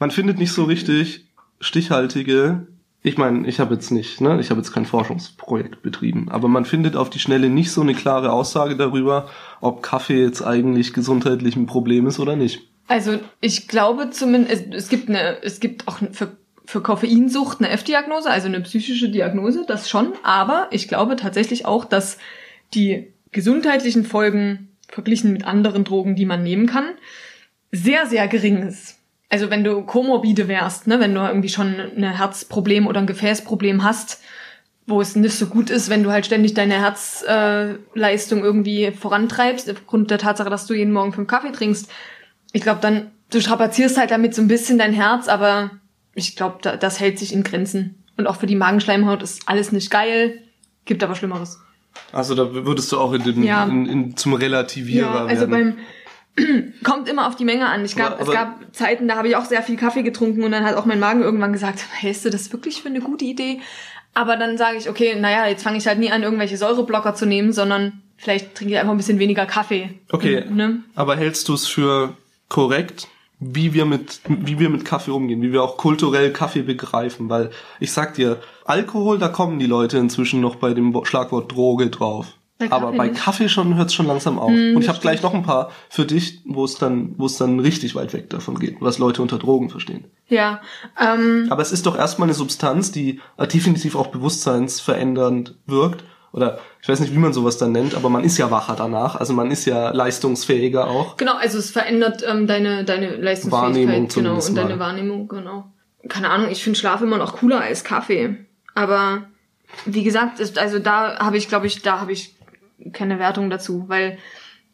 Man findet nicht so richtig stichhaltige. Ich meine, ich habe jetzt nicht, ne, ich habe jetzt kein Forschungsprojekt betrieben, aber man findet auf die Schnelle nicht so eine klare Aussage darüber, ob Kaffee jetzt eigentlich gesundheitlich ein Problem ist oder nicht. Also ich glaube zumindest, es, es gibt eine, es gibt auch für, für Koffeinsucht eine F-Diagnose, also eine psychische Diagnose, das schon. Aber ich glaube tatsächlich auch, dass die gesundheitlichen Folgen verglichen mit anderen Drogen, die man nehmen kann, sehr, sehr gering ist. Also wenn du komorbide wärst, ne, wenn du irgendwie schon ein Herzproblem oder ein Gefäßproblem hast, wo es nicht so gut ist, wenn du halt ständig deine Herzleistung äh, irgendwie vorantreibst, aufgrund der Tatsache, dass du jeden Morgen fünf Kaffee trinkst. Ich glaube, dann, du strapazierst halt damit so ein bisschen dein Herz, aber ich glaube, da, das hält sich in Grenzen. Und auch für die Magenschleimhaut ist alles nicht geil, gibt aber Schlimmeres. Also da würdest du auch in den, Ja. in, in, zum Relativierer Ja, also werden. beim kommt immer auf die Menge an. Ich gab, Aber- es aber- gab Zeiten, da habe ich auch sehr viel Kaffee getrunken und dann hat auch mein Magen irgendwann gesagt, hältst du das wirklich für eine gute Idee? Aber dann sage ich, okay, naja, jetzt fange ich halt nie an, irgendwelche Säureblocker zu nehmen, sondern vielleicht trinke ich einfach ein bisschen weniger Kaffee. Okay. Ne? Aber hältst du es für korrekt, wie wir mit, wie wir mit Kaffee umgehen, wie wir auch kulturell Kaffee begreifen, weil ich sag dir, Alkohol, da kommen die Leute inzwischen noch bei dem Schlagwort Droge drauf. Bei Aber bei nicht. Kaffee schon hört's schon langsam auf. Hm, Und ich habe gleich noch ein paar für dich, wo es dann, wo es dann richtig weit weg davon geht, was Leute unter Drogen verstehen. Ja, ähm, Aber es ist doch erstmal eine Substanz, die äh, definitiv auch bewusstseinsverändernd wirkt. Oder ich weiß nicht, wie man sowas dann nennt, aber man ist ja wacher danach. Also man ist ja leistungsfähiger auch. genau, also es verändert ähm, deine, deine Leistungsfähigkeit, Wahrnehmung genau, und deine mal. Wahrnehmung, genau. Keine Ahnung, ich finde Schlaf immer noch cooler als Kaffee. Aber wie gesagt, ist, also da habe ich, glaube ich, da habe ich keine Wertung dazu, weil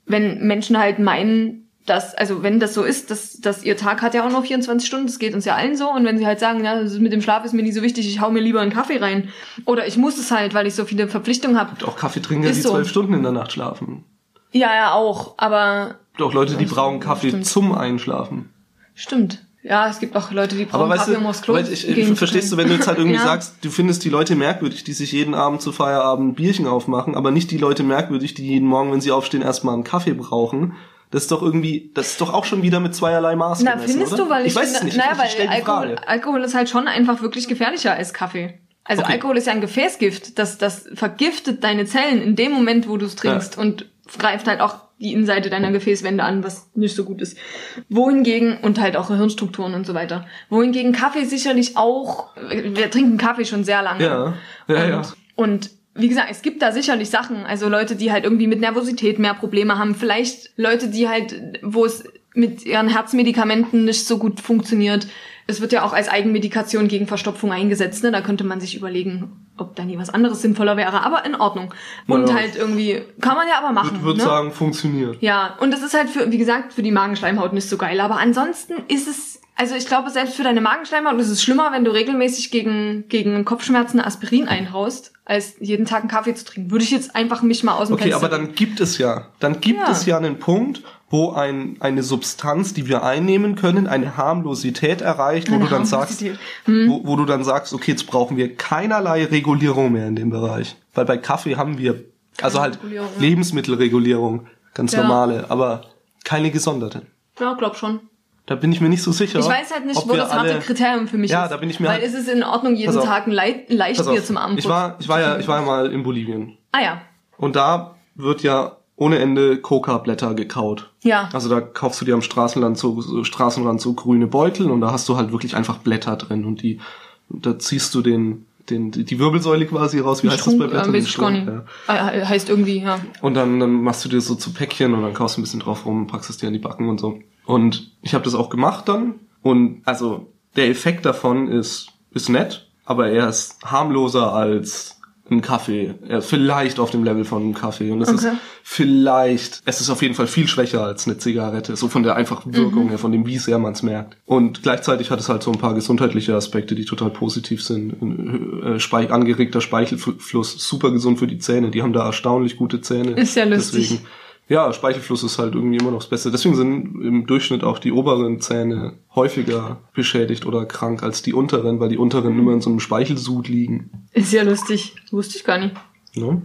wenn Menschen halt meinen, dass, also wenn das so ist, dass, dass ihr Tag hat ja auch noch 24 Stunden, das geht uns ja allen so, und wenn sie halt sagen, ja, mit dem Schlaf ist mir nicht so wichtig, ich hau mir lieber einen Kaffee rein. Oder ich muss es halt, weil ich so viele Verpflichtungen habe. Auch Kaffeetrinker, die so. zwölf Stunden in der Nacht schlafen. Ja, ja, auch, aber auch Leute, die brauchen Kaffee stimmt. zum Einschlafen. stimmt. Ja, es gibt auch Leute, die brauchen Aber weißt Kaffee, um aufs Klo ich, ich, verstehst du, wenn du jetzt halt irgendwie Ja. sagst, du findest die Leute merkwürdig, die sich jeden Abend zu Feierabend Bierchen aufmachen, aber nicht die Leute merkwürdig, die jeden Morgen, wenn sie aufstehen, erstmal einen Kaffee brauchen. Das ist doch irgendwie, das ist doch auch schon wieder mit zweierlei Maß Na, gemessen, findest oder? du, weil ich, weiß finde, es nicht. naja, ich weil Alkohol. Alkohol ist halt schon einfach wirklich gefährlicher als Kaffee. Also Okay. Alkohol ist ja ein Gefäßgift, das, das vergiftet deine Zellen in dem Moment, wo du es trinkst und greift halt auch die Innenseite deiner Gefäßwände an, was nicht so gut ist. Wohingegen, und halt auch Hirnstrukturen und so weiter. Wohingegen Kaffee sicherlich auch, wir trinken Kaffee schon sehr lange. Ja, ja, und, ja. Und wie gesagt, es gibt da sicherlich Sachen, also Leute, die halt irgendwie mit Nervosität mehr Probleme haben, vielleicht Leute, die halt, wo es mit ihren Herzmedikamenten nicht so gut funktioniert. Es wird ja auch als Eigenmedikation gegen Verstopfung eingesetzt, ne? Da könnte man sich überlegen, ob da nie was anderes sinnvoller wäre, aber in Ordnung. Und Ja. halt irgendwie, kann man ja aber machen. Ich würde ne? sagen, funktioniert. Ja, und das ist halt für, wie gesagt, für die Magenschleimhaut nicht so geil. Aber ansonsten ist es, also ich glaube, selbst für deine Magenschleimhaut ist es schlimmer, wenn du regelmäßig gegen, gegen Kopfschmerzen Aspirin einhaust, als jeden Tag einen Kaffee zu trinken. Würde ich jetzt einfach mich mal aus dem Okay, Fenster aber dann gibt es ja, dann gibt Ja. es ja einen Punkt, wo ein, eine Substanz, die wir einnehmen können, eine Harmlosität erreicht, wo Eine du dann sagst. Hm. wo, wo du dann sagst, okay, jetzt brauchen wir keinerlei Regulierung mehr in dem Bereich. Weil bei Kaffee haben wir, also halt Regulierung, ja. Lebensmittelregulierung, ganz Ja. normale, aber keine gesonderte. Ja, glaub schon. Da bin ich mir nicht so sicher. Ich weiß halt nicht, ob wo das harte alle- Kriterium für mich Ja, ist. da bin ich mir Weil halt- ist es in Ordnung, jeden. Tag ein, Leit ein Leichtbier zum Abend ich war, ich war ja, ich war ja mal in Bolivien. Ah ja. Und da wird ja ohne Ende Coca-Blätter gekaut. Ja. Also da kaufst du dir am Straßenrand so, so Straßenrand so grüne Beutel und da hast du halt wirklich einfach Blätter drin und die da ziehst du den den die Wirbelsäule quasi raus. Wie heißt das bei Strunk, Blättern? äh, Strunk, nicht. ja. Äh, heißt irgendwie, ja. Und dann dann machst du dir so zu Päckchen und dann kaufst du ein bisschen drauf rum, packst es dir an die Backen und so. Und ich habe das auch gemacht dann und also der Effekt davon ist ist nett, aber er ist harmloser als ein Kaffee. Ist vielleicht auf dem Level von einem Kaffee und es ist Okay. vielleicht, es ist auf jeden Fall viel schwächer als eine Zigarette, so von der einfachen Wirkung Mhm. her, von dem wie sehr man es merkt. Und gleichzeitig hat es halt so ein paar gesundheitliche Aspekte, die total positiv sind. Äh, Speich angeregter Speichelfluss, super gesund für die Zähne. Die haben da erstaunlich gute Zähne. Ist ja lustig. Deswegen, ja, Speichelfluss ist halt irgendwie immer noch das Beste. Deswegen sind im Durchschnitt auch die oberen Zähne häufiger beschädigt oder krank als die unteren, weil die unteren immer in so einem Speichelsud liegen. Ist ja lustig. Wusste ich gar nicht. Ne?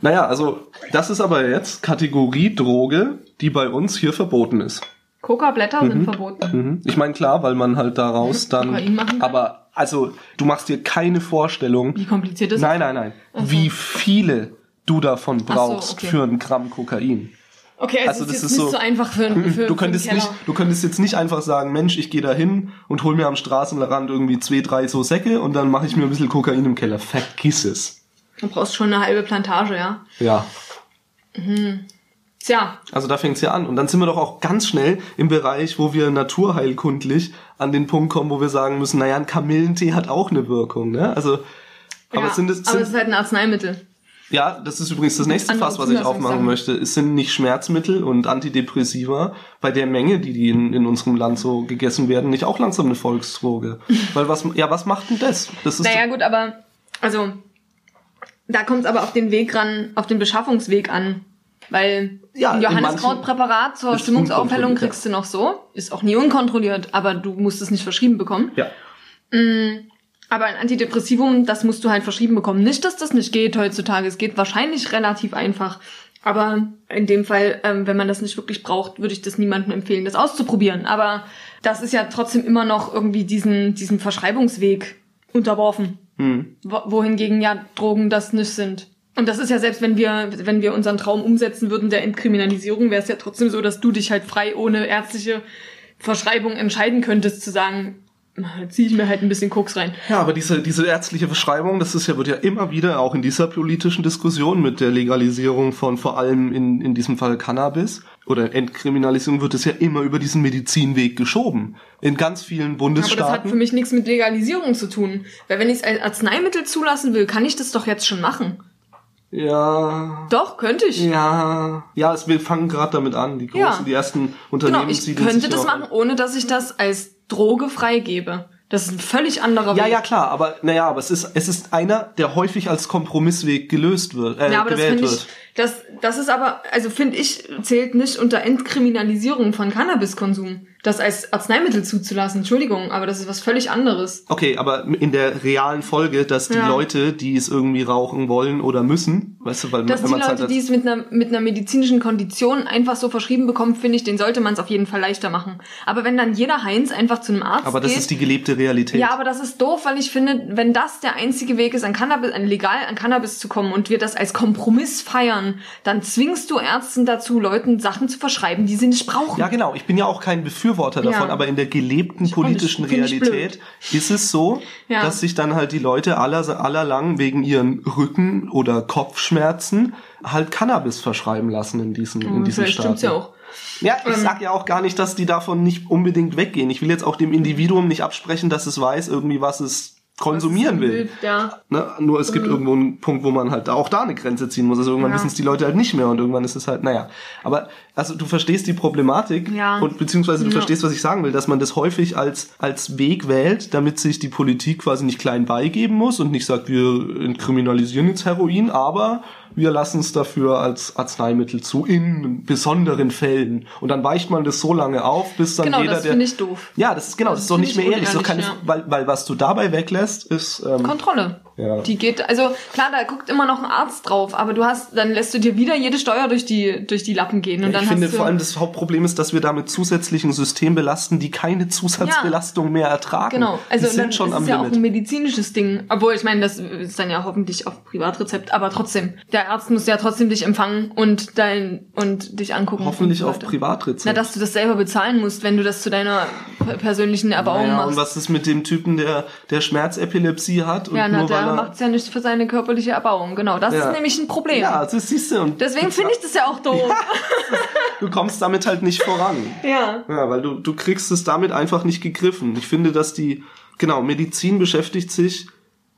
Naja, also das ist aber jetzt Kategorie Droge, die bei uns hier verboten ist. Coca-Blätter Mhm. sind verboten. Mhm. Ich meine, klar, weil man halt daraus dann... Machen kann? Aber, also, du machst dir keine Vorstellung... Wie kompliziert ist Nein, nein, nein. Wie viele du davon so, brauchst okay. für ein Gramm Kokain. Okay, also, Also das ist ist nicht so- so einfach für, für Du könntest für nicht, du könntest jetzt nicht einfach sagen, Mensch, ich gehe da hin und hol mir am Straßenrand irgendwie zwei, drei so Säcke und dann mache ich mir ein bisschen Kokain im Keller. Vergiss es. Du brauchst schon eine halbe Plantage, ja. Ja. Tja, Also da fängt's ja an. Und dann sind wir doch auch ganz schnell im Bereich, wo wir naturheilkundlich an den Punkt kommen, wo wir sagen müssen, naja, ein Kamillentee hat auch eine Wirkung, ne? Also, aber ja, sind es, aber sind, es ist halt ein Arzneimittel. Ja, das ist übrigens das nächste Fass, was ich aufmachen möchte. Es sind nicht Schmerzmittel und Antidepressiva bei der Menge, die, die in, in unserem Land so gegessen werden, nicht auch langsam eine Volksdroge. Weil was, ja, was macht denn das? Das ist Naja, gut, aber, also, da kommt es aber auf den Weg ran, auf den Beschaffungsweg an. Weil Ja, ein in Johanniskrautpräparat zur Stimmungsaufhellung kriegst du noch so. Ist auch nie unkontrolliert, aber du musst es nicht verschrieben bekommen. ja. Aber ein Antidepressivum, das musst du halt verschrieben bekommen. Nicht, dass das nicht geht heutzutage. Es geht wahrscheinlich relativ einfach. Aber in dem Fall, ähm, wenn man das nicht wirklich braucht, würde ich das niemandem empfehlen, das auszuprobieren. Aber das ist ja trotzdem immer noch irgendwie diesen, diesen Verschreibungsweg unterworfen. Hm. Wo- wohingegen ja Drogen das nicht sind. Und das ist ja selbst, wenn wir, wenn wir unseren Traum umsetzen würden der Entkriminalisierung, wäre es ja trotzdem so, dass du dich halt frei ohne ärztliche Verschreibung entscheiden könntest, zu sagen, ziehe ich mir halt ein bisschen Koks rein. Ja, aber diese, diese ärztliche Verschreibung, das ist ja, wird ja immer wieder auch in dieser politischen Diskussion mit der Legalisierung von vor allem in, in diesem Fall Cannabis oder Entkriminalisierung wird es ja immer über diesen Medizinweg geschoben. In ganz vielen Aber das hat Bundesstaaten. für mich nichts mit Legalisierung zu tun. Weil wenn ich es als Arzneimittel zulassen will, kann ich das doch jetzt schon machen. Ja. Doch, könnte ich. Ja, ja, es, wir fangen gerade damit an. Die großen, Ja. die ersten Unternehmen Genau, ich könnte das machen, ohne dass ich das als Droge freigebe. Das ist ein völlig anderer Ja, Weg. ja, klar, aber naja, aber es ist, es ist einer, der häufig als Kompromissweg gelöst wird, äh, Ja, aber das finde ich, das, das ist aber, also finde ich, zählt nicht unter Entkriminalisierung von Cannabiskonsum. Das als Arzneimittel zuzulassen, Entschuldigung, aber das ist was völlig anderes. Okay, aber in der realen Folge, dass die Ja. Leute, die es irgendwie rauchen wollen oder müssen, weißt du, weil Dass wenn die man Leute, halt die es mit einer, mit einer medizinischen Kondition einfach so verschrieben bekommen, finde ich, den sollte man es auf jeden Fall leichter machen. Aber wenn dann jeder Heinz einfach zu einem Arzt aber das geht, ist die gelebte Realität. Ja, aber das ist doof, weil ich finde, wenn das der einzige Weg ist, an Cannabis, an legal an Cannabis zu kommen und wir das als Kompromiss feiern, dann zwingst du Ärzten dazu, Leuten Sachen zu verschreiben, die sie nicht brauchen. Ja, genau. Ich bin ja auch kein Befürworter davon, Ja. aber in der gelebten politischen Realität ist es so, Ja. dass sich dann halt die Leute aller, allerlang wegen ihren Rücken- oder Kopfschmerzen halt Cannabis verschreiben lassen in diesen, in diesen Hm, Vielleicht Staaten. stimmt's ja auch. Ja, ich Ähm. sag ja auch gar nicht, dass die davon nicht unbedingt weggehen. Ich will jetzt auch dem Individuum nicht absprechen, dass es weiß, irgendwie was es konsumieren will. Ja. Ne? Nur es gibt irgendwo einen Punkt, wo man halt auch da eine Grenze ziehen muss. Also irgendwann Ja. wissen es die Leute halt nicht mehr und irgendwann ist es halt, naja. Aber also du verstehst die Problematik Ja. und beziehungsweise du verstehst, was ich sagen will, dass man das häufig als, als Weg wählt, damit sich die Politik quasi nicht klein beigeben muss und nicht sagt, wir entkriminalisieren jetzt Heroin, aber wir lassen es dafür als Arzneimittel zu in besonderen Fällen. Und dann weicht man das so lange auf, bis dann Genau, jeder, das der. finde ich doof. Ja, das ist genau, das, Das ist doch nicht ich mehr ehrlich. Keine, weil, weil was du dabei weglässt, ist. Ähm, Kontrolle. Ja. Die geht, also klar, da guckt immer noch ein Arzt drauf, aber du hast, dann lässt du dir wieder jede Steuer durch die, durch die Lappen gehen und dann ich finde vor allem das Hauptproblem ist, dass wir damit zusätzlichen System belasten, die keine Zusatzbelastung mehr ertragen. Genau, also die dann sind schon ist am ja auch Limit. ein medizinisches Ding. Obwohl, ich meine, das ist dann ja hoffentlich auf Privatrezept, aber trotzdem. Der Arzt muss ja trotzdem dich empfangen und dein und dich angucken. Hoffentlich auf. Privatrezept. Na, dass du das selber bezahlen musst, wenn du das zu deiner persönlichen Erbauung naja, und machst. was ist mit dem Typen, der, der Schmerzepilepsie hat? Und ja, na, nur der er, macht's ja nicht für seine körperliche Erbauung. Genau, das Ja. ist nämlich ein Problem. Ja, das siehst du. Und Deswegen finde ich das ja auch doof. du kommst damit halt nicht voran. Ja. Ja, weil du, du kriegst es damit einfach nicht gegriffen. Ich finde, dass die, genau, Medizin beschäftigt sich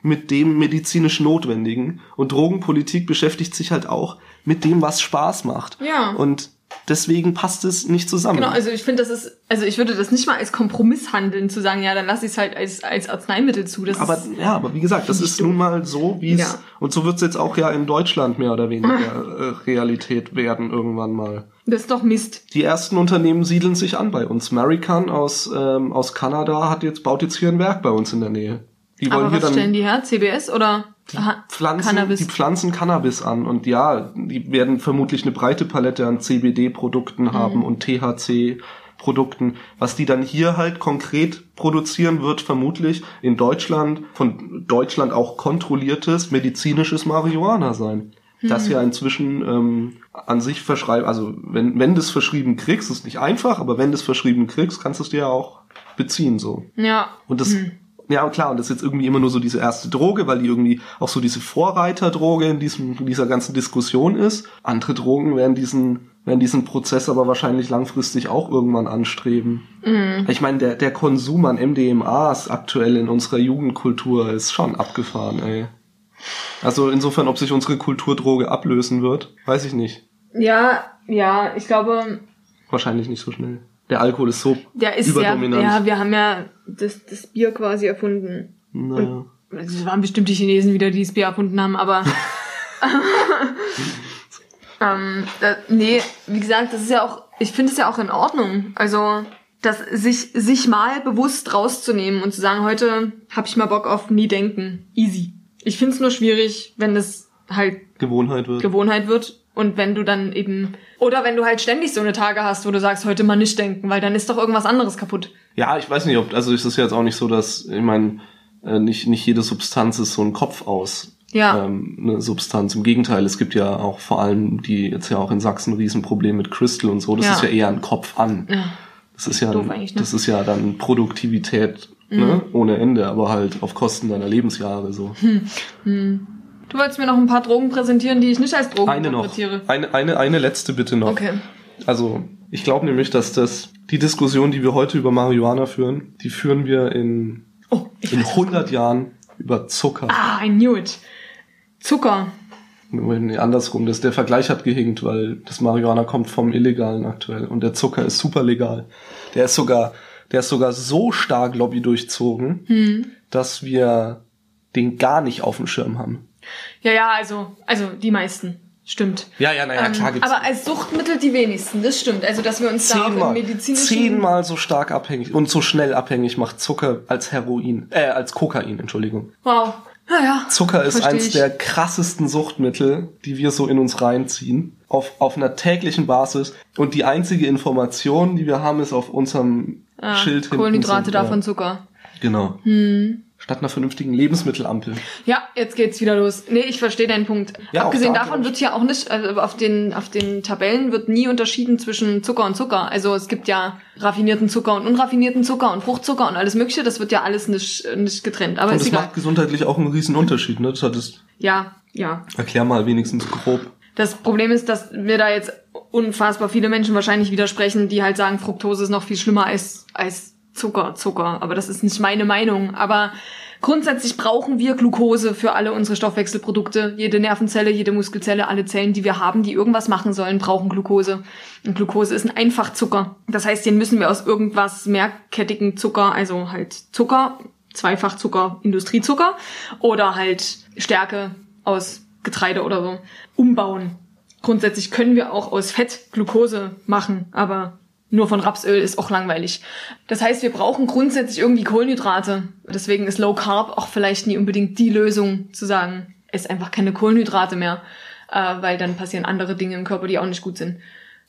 mit dem medizinisch Notwendigen und Drogenpolitik beschäftigt sich halt auch mit dem, was Spaß macht. Ja. Und deswegen passt es nicht zusammen. Genau, also ich finde, das ist, also ich würde das nicht mal als Kompromiss handeln, zu sagen, ja, dann lass ich es halt als, als Arzneimittel zu. Das aber ja, aber wie gesagt, das ist nun mal so, wie es Ja. und so wird es jetzt auch ja in Deutschland mehr oder weniger äh, Realität werden irgendwann mal. das ist doch Mist. Die ersten Unternehmen siedeln sich an bei uns. Marican aus ähm, aus Kanada hat jetzt baut jetzt hier ein Werk bei uns in der Nähe. Die wollen Aber hier was stellen dann die her? CBS oder Ha- Pflanzen, Cannabis? die pflanzen Cannabis an und ja, die werden vermutlich eine breite Palette an CBD-Produkten Mhm. haben und THC-Produkten. Was die dann hier halt konkret produzieren, wird vermutlich in Deutschland, von Deutschland auch kontrolliertes medizinisches Marihuana sein. Mhm. Das ja inzwischen ähm, an sich verschreibt, also wenn, wenn du es verschrieben kriegst, ist nicht einfach, aber wenn du es verschrieben kriegst, kannst du es dir ja auch beziehen so. Ja. Und das, ja klar, und das ist jetzt irgendwie immer nur so diese erste Droge, weil die irgendwie auch so diese Vorreiterdroge in diesem, in dieser ganzen Diskussion ist. Andere Drogen werden diesen, werden diesen Prozess aber wahrscheinlich langfristig auch irgendwann anstreben. Ich meine, der, der Konsum an MDMAs aktuell in unserer Jugendkultur ist schon abgefahren, ey. Also insofern, ob sich unsere Kulturdroge ablösen wird, weiß ich nicht. Ja, ja, ich glaube, Wahrscheinlich nicht so schnell. Der Alkohol ist so der ist ja, überdominant. ja, wir haben ja das, das Bier quasi erfunden. naja. Es waren bestimmt die Chinesen wieder, die das Bier erfunden haben, aber. ähm, da, nee, wie gesagt, das ist ja auch, ich finde es ja auch in Ordnung. Also, das sich, sich mal bewusst rauszunehmen und zu sagen, heute habe ich mal Bock auf nie denken. Easy. Ich finde es nur schwierig, wenn es halt Gewohnheit wird. Gewohnheit wird. Und wenn du dann eben, oder wenn du halt ständig so eine Tage hast, wo du sagst, heute mal nicht denken, weil dann ist doch irgendwas anderes kaputt. Ja, ich weiß nicht, ob, also ist es jetzt auch nicht so, dass, ich meine, äh, nicht, nicht jede Substanz ist so ein Kopf aus. Ja. Ähm, eine Substanz. Im Gegenteil, es gibt ja auch vor allem die jetzt ja auch in Sachsen ein Riesenproblem mit Crystal und so. Das Ja. ist ja eher ein Kopf an. Ja. Das ist ja, Doof ne? Mhm. das ist ja dann Produktivität ne? ohne Ende, aber halt auf Kosten deiner Lebensjahre so. Du wolltest mir noch ein paar Drogen präsentieren, die ich nicht als Drogen Eine noch. interpretiere. Eine, eine, eine letzte bitte noch. Okay. Also, ich glaube nämlich, dass das die Diskussion, die wir heute über Marihuana führen, die führen wir in, Oh, in weiß. 100 Jahren über Zucker. Ah, I knew it. Zucker. Nee, andersrum, das, der Vergleich hat gehinkt, weil das Marihuana kommt vom Illegalen aktuell und der Zucker ist super legal. Der ist sogar, der ist sogar so stark Lobby durchzogen, Hm. dass wir den gar nicht auf dem Schirm haben. Ja, ja, also, also die meisten. Stimmt. Ja, ja, naja, Ähm, klar gibt's aber als Suchtmittel die wenigsten, das stimmt. Also, dass wir uns da auch zehnmal, im medizinischen... zehnmal so stark abhängig und so schnell abhängig macht Zucker als Heroin, äh, als Kokain, Entschuldigung. Wow. Naja. Zucker ist eins ich. der krassesten Suchtmittel, die wir so in uns reinziehen. Auf, auf einer täglichen Basis. Und die einzige Information, die wir haben, ist auf unserem Ah, Schild hinten. Kohlenhydrate davon ja, Zucker. Genau. Hm. Statt einer vernünftigen Lebensmittelampel. Ja, jetzt geht's wieder los. Nee, ich verstehe deinen Punkt. Ja, Abgesehen Art davon wird ja auch nicht, also auf den, auf den Tabellen wird nie unterschieden zwischen Zucker und Zucker. Also es gibt ja raffinierten Zucker und unraffinierten Zucker und Fruchtzucker und alles mögliche. Das wird ja alles nicht, nicht getrennt. Aber Und das egal. macht gesundheitlich auch einen riesen Unterschied, ne? Das hat es, Ja, ja. erklär mal wenigstens grob. Das Problem ist, dass mir da jetzt unfassbar viele Menschen wahrscheinlich widersprechen, die halt sagen, Fructose ist noch viel schlimmer als, als Zucker, Zucker. Aber das ist nicht meine Meinung. Aber grundsätzlich brauchen wir Glucose für alle unsere Stoffwechselprodukte. Jede Nervenzelle, jede Muskelzelle, alle Zellen, die wir haben, die irgendwas machen sollen, brauchen Glucose. Und Glucose ist ein Einfachzucker. Das heißt, den müssen wir aus irgendwas mehrkettigen Zucker, also halt Zucker, Zweifachzucker, Industriezucker oder halt Stärke aus Getreide oder so umbauen. Grundsätzlich können wir auch aus Fett Glucose machen, aber nur von Rapsöl ist auch langweilig. Das heißt, wir brauchen grundsätzlich irgendwie Kohlenhydrate. Deswegen ist Low Carb auch vielleicht nie unbedingt die Lösung, zu sagen, ess einfach keine Kohlenhydrate mehr, äh, weil dann passieren andere Dinge im Körper, die auch nicht gut sind.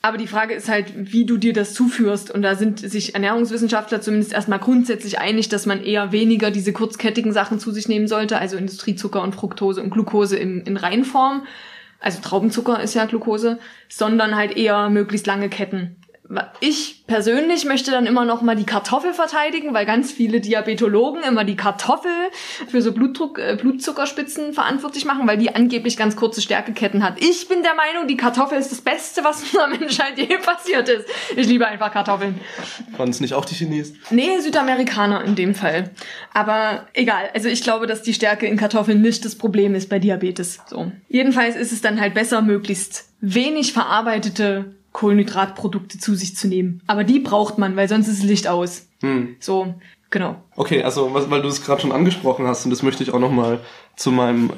Aber die Frage ist halt, wie du dir das zuführst. Und da sind sich Ernährungswissenschaftler zumindest erstmal grundsätzlich einig, dass man eher weniger diese kurzkettigen Sachen zu sich nehmen sollte, also Industriezucker und Fructose und Glucose in, in Reinform. Also Traubenzucker ist ja Glucose, sondern halt eher möglichst lange Ketten. Ich persönlich möchte dann immer noch mal die Kartoffel verteidigen, weil ganz viele Diabetologen immer die Kartoffel für so Blutdruck, äh, Blutzuckerspitzen verantwortlich machen, weil die angeblich ganz kurze Stärkeketten hat. Ich bin der Meinung, die Kartoffel ist das Beste, was unserer Menschheit je passiert ist. Ich liebe einfach Kartoffeln. Waren es nicht auch die Chinesen? Nee, Südamerikaner in dem Fall. Aber egal. Also ich glaube, dass die Stärke in Kartoffeln nicht das Problem ist bei Diabetes. So. Jedenfalls ist es dann halt besser, möglichst wenig verarbeitete Kohlenhydratprodukte zu sich zu nehmen. Aber die braucht man, weil sonst ist Licht aus. Hm. So, genau. Okay, also was, weil du es gerade schon angesprochen hast und das möchte ich auch noch mal zu meinem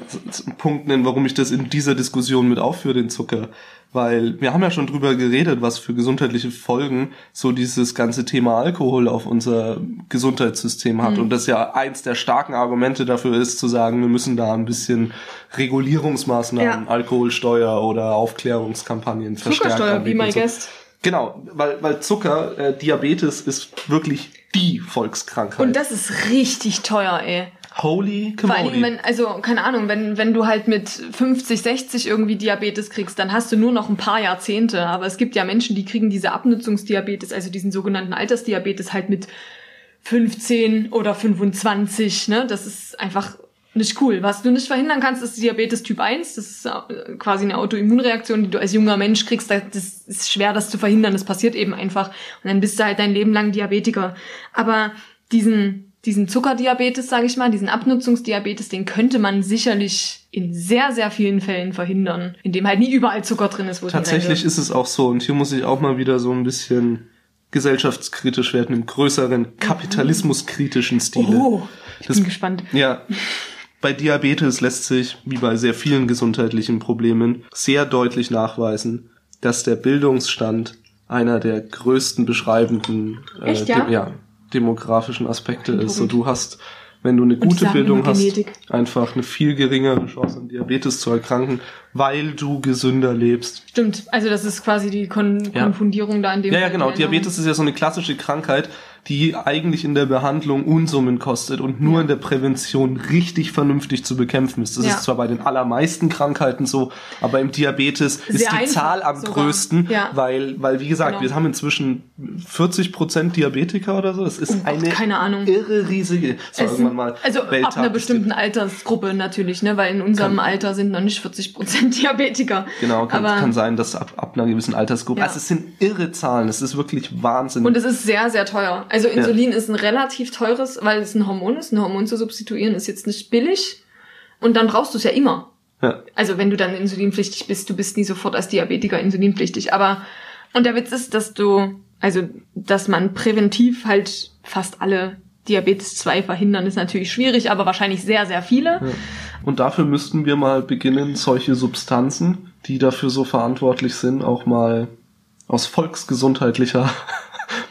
Punkt nennen, warum ich das in dieser Diskussion mit aufführe, den Zucker. Weil wir haben ja schon drüber geredet, was für gesundheitliche Folgen so dieses ganze Thema Alkohol auf unser Gesundheitssystem hat. Und das ja eins der starken Argumente dafür ist, zu sagen, wir müssen da ein bisschen Regulierungsmaßnahmen, Ja. Alkoholsteuer oder Aufklärungskampagnen verstärken. Zuckersteuer, be my guest. Genau, weil, weil Zucker, äh, Diabetes ist wirklich die Volkskrankheit. Und das ist richtig teuer, ey. Holy Vor allen Dingen, Commodity. wenn, also, keine Ahnung, wenn, wenn du halt mit 50, 60 irgendwie Diabetes kriegst, dann hast du nur noch ein paar Jahrzehnte. Aber es gibt ja Menschen, die kriegen diese Abnutzungsdiabetes, also diesen sogenannten Altersdiabetes halt mit 15 oder 25, ne? Das ist einfach nicht cool. Was du nicht verhindern kannst, ist Diabetes Typ 1. Das ist äh, quasi eine Autoimmunreaktion, die du als junger Mensch kriegst. Das ist schwer, das zu verhindern. Das passiert eben einfach. Und dann bist du halt dein Leben lang Diabetiker. Aber diesen, diesen Zuckerdiabetes, sage ich mal, diesen Abnutzungsdiabetes, den könnte man sicherlich in sehr, sehr vielen Fällen verhindern, indem halt nie überall Zucker drin ist. Wo Tatsächlich ist es auch so, und hier muss ich auch mal wieder so ein bisschen gesellschaftskritisch werden, im größeren kapitalismuskritischen Stile. Oh, ich Das- bin gespannt. Ja. Bei Diabetes lässt sich, wie bei sehr vielen gesundheitlichen Problemen, sehr deutlich nachweisen, dass der Bildungsstand einer der größten beschreibenden äh, Echt, ja? ja, demografischen Aspekte ist. So, du hast wenn du eine gute Bildung hast, einfach eine viel geringere Chance an Diabetes zu erkranken, weil du gesünder lebst. Stimmt, also das ist quasi die Kon Ja. Konfundierung da in dem Ja, ja, genau. Diabetes ist ja so eine klassische Krankheit, die eigentlich in der Behandlung Unsummen kostet und nur Ja. in der Prävention richtig vernünftig zu bekämpfen ist. Das Ja. ist zwar bei den allermeisten Krankheiten so, aber im Diabetes ist Sehr die einfach Zahl am sogar. größten, Ja. weil, weil, wie gesagt, Genau. wir haben inzwischen 40 Prozent Diabetiker oder so. Das ist Oh eine keine Ahnung. irre riesige, Es irgendwann mal also ab Welttag einer des bestimmten Altersgruppe natürlich, ne? Weil in unserem Kann- Alter sind noch nicht 40 Prozent Diabetiker. Genau, kann, Aber, kann sein, dass ab, ab einer gewissen Altersgruppe. Also es sind irre Zahlen, es ist wirklich Wahnsinn. Und es ist sehr, sehr teuer. Also Insulin ist ein relativ teures, weil es ein Hormon ist. Ein Hormon zu substituieren ist jetzt nicht billig. Und dann brauchst du es ja immer. ja. Also wenn du dann insulinpflichtig bist, du bist nie sofort als Diabetiker insulinpflichtig. Aber und der Witz ist, dass du, also dass man präventiv halt fast alle Diabetes 2 verhindern, ist natürlich schwierig, aber wahrscheinlich sehr, sehr viele. Und dafür müssten wir mal beginnen, solche Substanzen, die dafür so verantwortlich sind, auch mal aus volksgesundheitlicher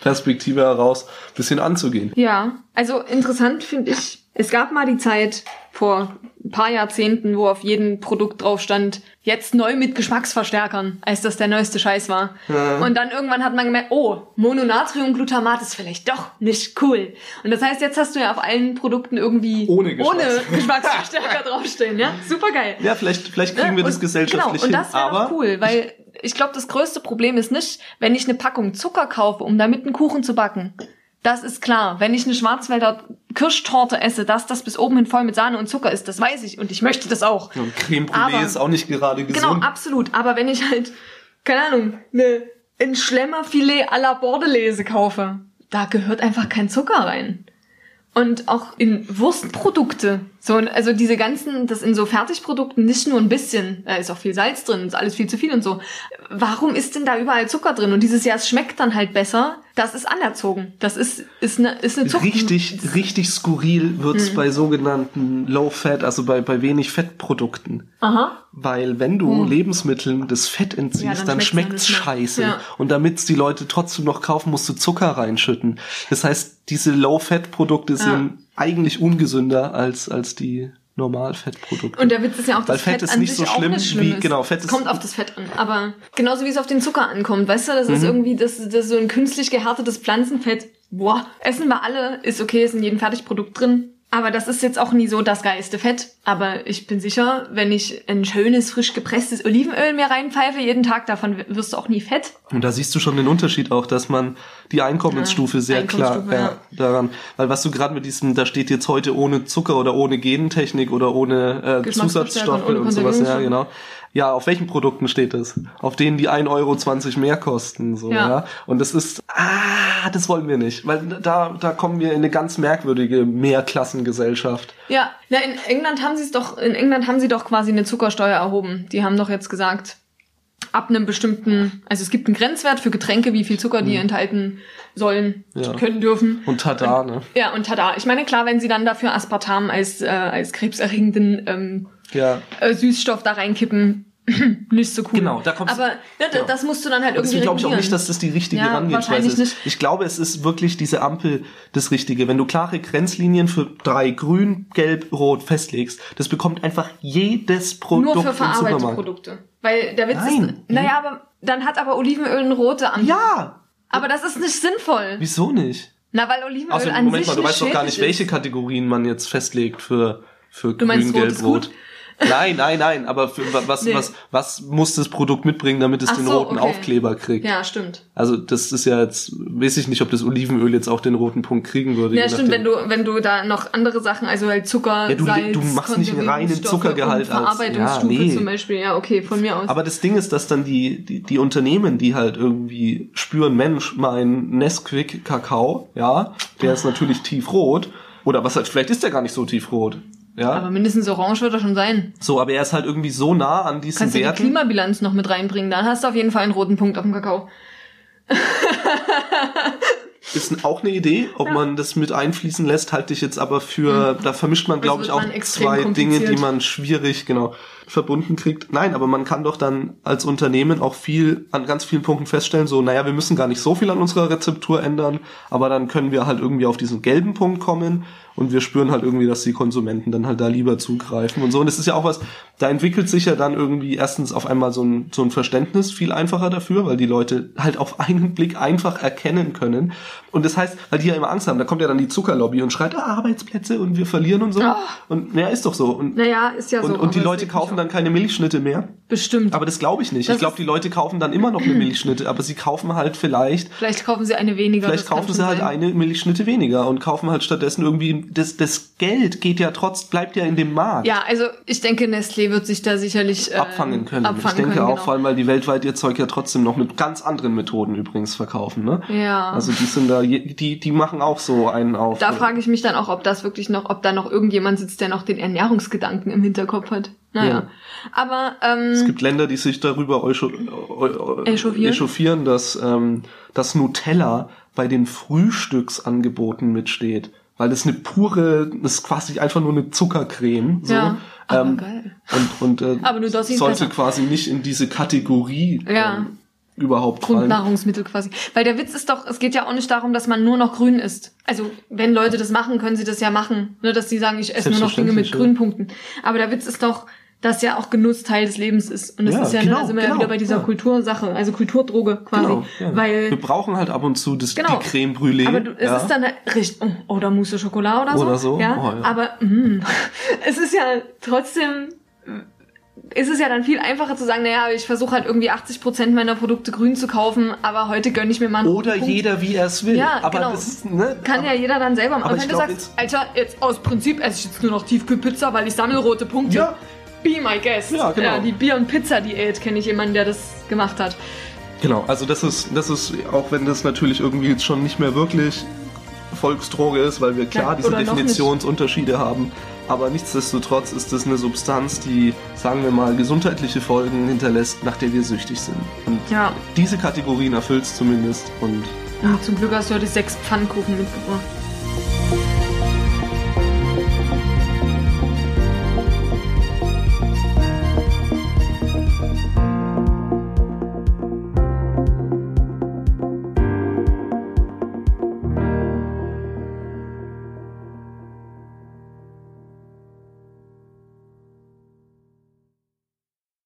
Perspektive heraus ein bisschen anzugehen. Ja, also interessant finde ich, es gab mal die Zeit vor ein paar Jahrzehnten, wo auf jedem Produkt drauf stand, jetzt neu mit Geschmacksverstärkern, als das der neueste Scheiß war. Und dann irgendwann hat man gemerkt, oh, Mononatriumglutamat ist vielleicht doch nicht cool. Und das heißt, jetzt hast du ja auf allen Produkten irgendwie Ohne Geschmacks- Geschmacksverstärker draufstehen, ja? Super geil. Ja, vielleicht, vielleicht kriegen wir Ne? das Und- gesellschaftlich genau, und hin. das wäre cool, weil ich glaube, das größte Problem ist nicht, wenn ich eine Packung Zucker kaufe, um damit einen Kuchen zu backen. Das ist klar. Wenn ich eine Schwarzwälder Kirschtorte esse, dass das bis oben hin voll mit Sahne und Zucker ist, das weiß ich und ich möchte das auch. und Creme Brûlée Aber- ist auch nicht gerade Genau, gesund. absolut. Aber wenn ich halt, keine Ahnung, eine, ein Schlemmerfilet à la Bordelaise kaufe, da gehört einfach kein Zucker rein. Und auch in Wurstprodukte. So, also diese ganzen, das in so Fertigprodukten nicht nur ein bisschen, da ist auch viel Salz drin, ist alles viel zu viel und so. Warum ist denn da überall Zucker drin? Und dieses Jahr, es schmeckt dann halt besser. Das ist anerzogen. Das ist, ist eine, ist eine Zucker. Richtig, richtig skurril wird's Mhm. bei sogenannten Low Fat, also bei, bei wenig Fettprodukten. Aha. Weil wenn du Lebensmitteln das Fett entziehst. Ja, dann dann, schmeckt's schmeckt's scheiße. Ja. Und damit's die Leute trotzdem noch kaufen, musst du Zucker reinschütten. Das heißt, diese Low-Fat-Produkte sind eigentlich ungesünder als, als die Normal-Fettprodukte. Und der Witz ist ja auch, dass Weil Fett ist nicht sich so auch schlimm nicht schlimm wie- ist. genau, Fett es ist- kommt auf das Fett an. Aber genauso wie es auf den Zucker ankommt, weißt du, das Mhm. ist irgendwie das, das ist so ein künstlich gehärtetes Pflanzenfett. Boah, essen wir alle, ist okay, ist in jedem Fertigprodukt drin. Aber das ist jetzt auch nie so das geilste Fett. Aber ich bin sicher, wenn ich ein schönes, frisch gepresstes Olivenöl mir reinpfeife jeden Tag, davon wirst du auch nie fett. Und da siehst du schon den Unterschied auch, dass man die Einkommensstufe Ja, sehr klar Einkommensstufe, ja, ja. daran, weil was du gerade mit diesem, da steht jetzt heute ohne Zucker oder ohne Gentechnik oder ohne äh, Zusatzstoffe und und sowas, ja genau. Ja, auf welchen Produkten steht das? Auf denen, die 1,20 Euro mehr kosten, so, ja. Ja. Und das ist, ah, das wollen wir nicht, weil da, da kommen wir in eine ganz merkwürdige Mehrklassengesellschaft. Ja, na, in England haben sie es doch, in England haben sie doch quasi eine Zuckersteuer erhoben. Die haben doch jetzt gesagt, ab einem bestimmten, also es gibt einen Grenzwert für Getränke, wie viel Zucker die enthalten sollen, Mhm. Ja. können dürfen. Und tada, ne? Ja, und tada. Ich meine, klar, wenn sie dann dafür Aspartam als, äh, als krebserregenden ähm, Ja. äh, Süßstoff da reinkippen, nicht so cool. Genau, da kommt's- Aber ja, genau. das musst du dann halt irgendwie deswegen glaube ich auch nicht, dass das die richtige Ja, Herangehensweise ist. nicht. Ich glaube, es ist wirklich diese Ampel das Richtige. Wenn du klare Grenzlinien für drei grün, gelb, rot festlegst, das bekommt einfach jedes Produkt Nur für verarbeitete. Produkte. Weil der Witz Nein. ist, naja, aber dann hat aber Olivenöl eine rote Ampel. Ja! Aber das ist nicht sinnvoll. Wieso nicht? Na, weil Olivenöl Außerdem, an Moment sich mal, du weißt doch gar nicht, welche. Kategorien man jetzt festlegt für, für Du meinst, grün, rot gelb, ist gut? Nein, nein, nein, aber für, wa- was, Nee. was, was muss das Produkt mitbringen, damit es Ach den so, roten okay. Aufkleber kriegt? Ja, stimmt. Also das ist ja jetzt, weiß ich nicht, ob das Olivenöl jetzt auch den roten Punkt kriegen würde. Ja, stimmt, wenn du, wenn du da noch andere Sachen, also halt Zucker, Ja, du- Salz, du machst nicht einen reinen Zuckergehalt und als- Verarbeitungsstufe ja, nee. zum Beispiel. Ja, okay, von mir aus. Aber das Ding ist, dass dann die, die, die Unternehmen, die halt irgendwie spüren, Mensch, mein Nesquik Kakao, ja, der ist natürlich tiefrot. Oder was halt, vielleicht ist der gar nicht so tiefrot. Ja. aber mindestens orange wird er schon sein. so, aber er ist halt irgendwie so nah an diesen Kannst du die Werten. Klimabilanz noch mit reinbringen, dann hast du auf jeden Fall einen roten Punkt auf dem Kakao. Ist auch eine Idee, ob man das mit einfließen lässt, halte ich jetzt aber für, da vermischt man, glaube ich, auch zwei Dinge, die man schwierig, genau, verbunden kriegt. Nein, aber man kann doch dann als Unternehmen auch viel an ganz vielen Punkten feststellen, so, naja, wir müssen gar nicht so viel an unserer Rezeptur ändern, aber dann können wir halt irgendwie auf diesen gelben Punkt kommen und wir spüren halt irgendwie, dass die Konsumenten dann halt da lieber zugreifen und so. Und es ist ja auch was, da entwickelt sich ja dann irgendwie erstens auf einmal so ein, so ein Verständnis viel einfacher dafür, weil die Leute halt auf einen Blick einfach erkennen können. Und das heißt, weil die ja immer Angst haben, da kommt ja dann die Zuckerlobby und schreit, ah, Arbeitsplätze und wir verlieren und so. Oh. Und naja, ist doch so. Und, Naja, ist ja so. und, und die Leute kaufen dann keine Milchschnitte mehr. Bestimmt. Aber das glaube ich nicht. Das ich glaube, die Leute kaufen dann immer noch eine Milchschnitte, aber sie kaufen halt vielleicht vielleicht kaufen sie eine weniger. Vielleicht kaufen sie halt sein. eine Milchschnitte weniger und kaufen halt stattdessen irgendwie das, das Geld geht ja trotz bleibt ja in dem Markt Ja, also ich denke, Nestlé wird sich da sicherlich ähm, abfangen können. Abfangen ich denke können, auch genau. vor allem, weil die weltweit ihr Zeug ja trotzdem noch mit ganz anderen Methoden übrigens verkaufen, ne? Ja. Also die sind da die die machen auch so einen auf. Da frage ich mich dann auch, ob das wirklich noch, ob da noch irgendjemand sitzt, der noch den Ernährungsgedanken im Hinterkopf hat. Naja. Ja. Aber ähm, es gibt Länder, die sich darüber Echauffieren? echauffieren, dass ähm, dass Nutella bei den Frühstücksangeboten mitsteht. Weil das eine pure, das ist quasi einfach nur eine Zuckercreme. So. Ja, aber ähm, geil. Und, und äh, Aber nur sollte besser. quasi nicht in diese Kategorie Ja. ähm, überhaupt. Grundnahrungsmittel quasi. Weil der Witz ist doch, es geht ja auch nicht darum, dass man nur noch grün isst. Also, wenn Leute das machen, können sie das ja machen. Nur, dass sie sagen, ich esse nur noch Dinge mit ja. Grünpunkten. Aber der Witz ist doch, dass ja auch Genuss Teil des Lebens ist. Und das Ja, ist ja, genau, ne, da sind wir ja genau, wieder bei dieser ja. Kultursache, also Kulturdroge quasi. Genau, ja. Weil wir brauchen halt ab und zu das, Genau. die Creme Brûlée. Aber du, es ja. ist dann richtig, oh, oder Mousse au Chocolat oder so. Oder so, Ja, oh, ja. aber mm, es ist ja trotzdem, ist es ja dann viel einfacher zu sagen, naja, ich versuche halt irgendwie 80% meiner Produkte grün zu kaufen, aber heute gönne ich mir mal einen Oder Punkt. jeder, wie er es will. Ja, aber genau. das ist, ne, Kann ja jeder dann selber machen. Aber wenn du glaub sagst, Alter, jetzt aus Prinzip esse ich jetzt nur noch Tiefkühlpizza, weil ich sammle rote Punkte. Ja. Be my guest. Ja, genau. die Bier- und Pizza-Diät kenne ich jemanden, der das gemacht hat. Genau, also das ist, das ist, auch wenn das natürlich irgendwie jetzt schon nicht mehr wirklich Volksdroge ist, weil wir klar Ja, diese Definitionsunterschiede haben, aber nichtsdestotrotz ist das eine Substanz, die, sagen wir mal, gesundheitliche Folgen hinterlässt, nach der wir süchtig sind. Und Ja. diese Kategorien erfüllt es zumindest und Und zum Glück hast du heute sechs Pfannkuchen mitgebracht.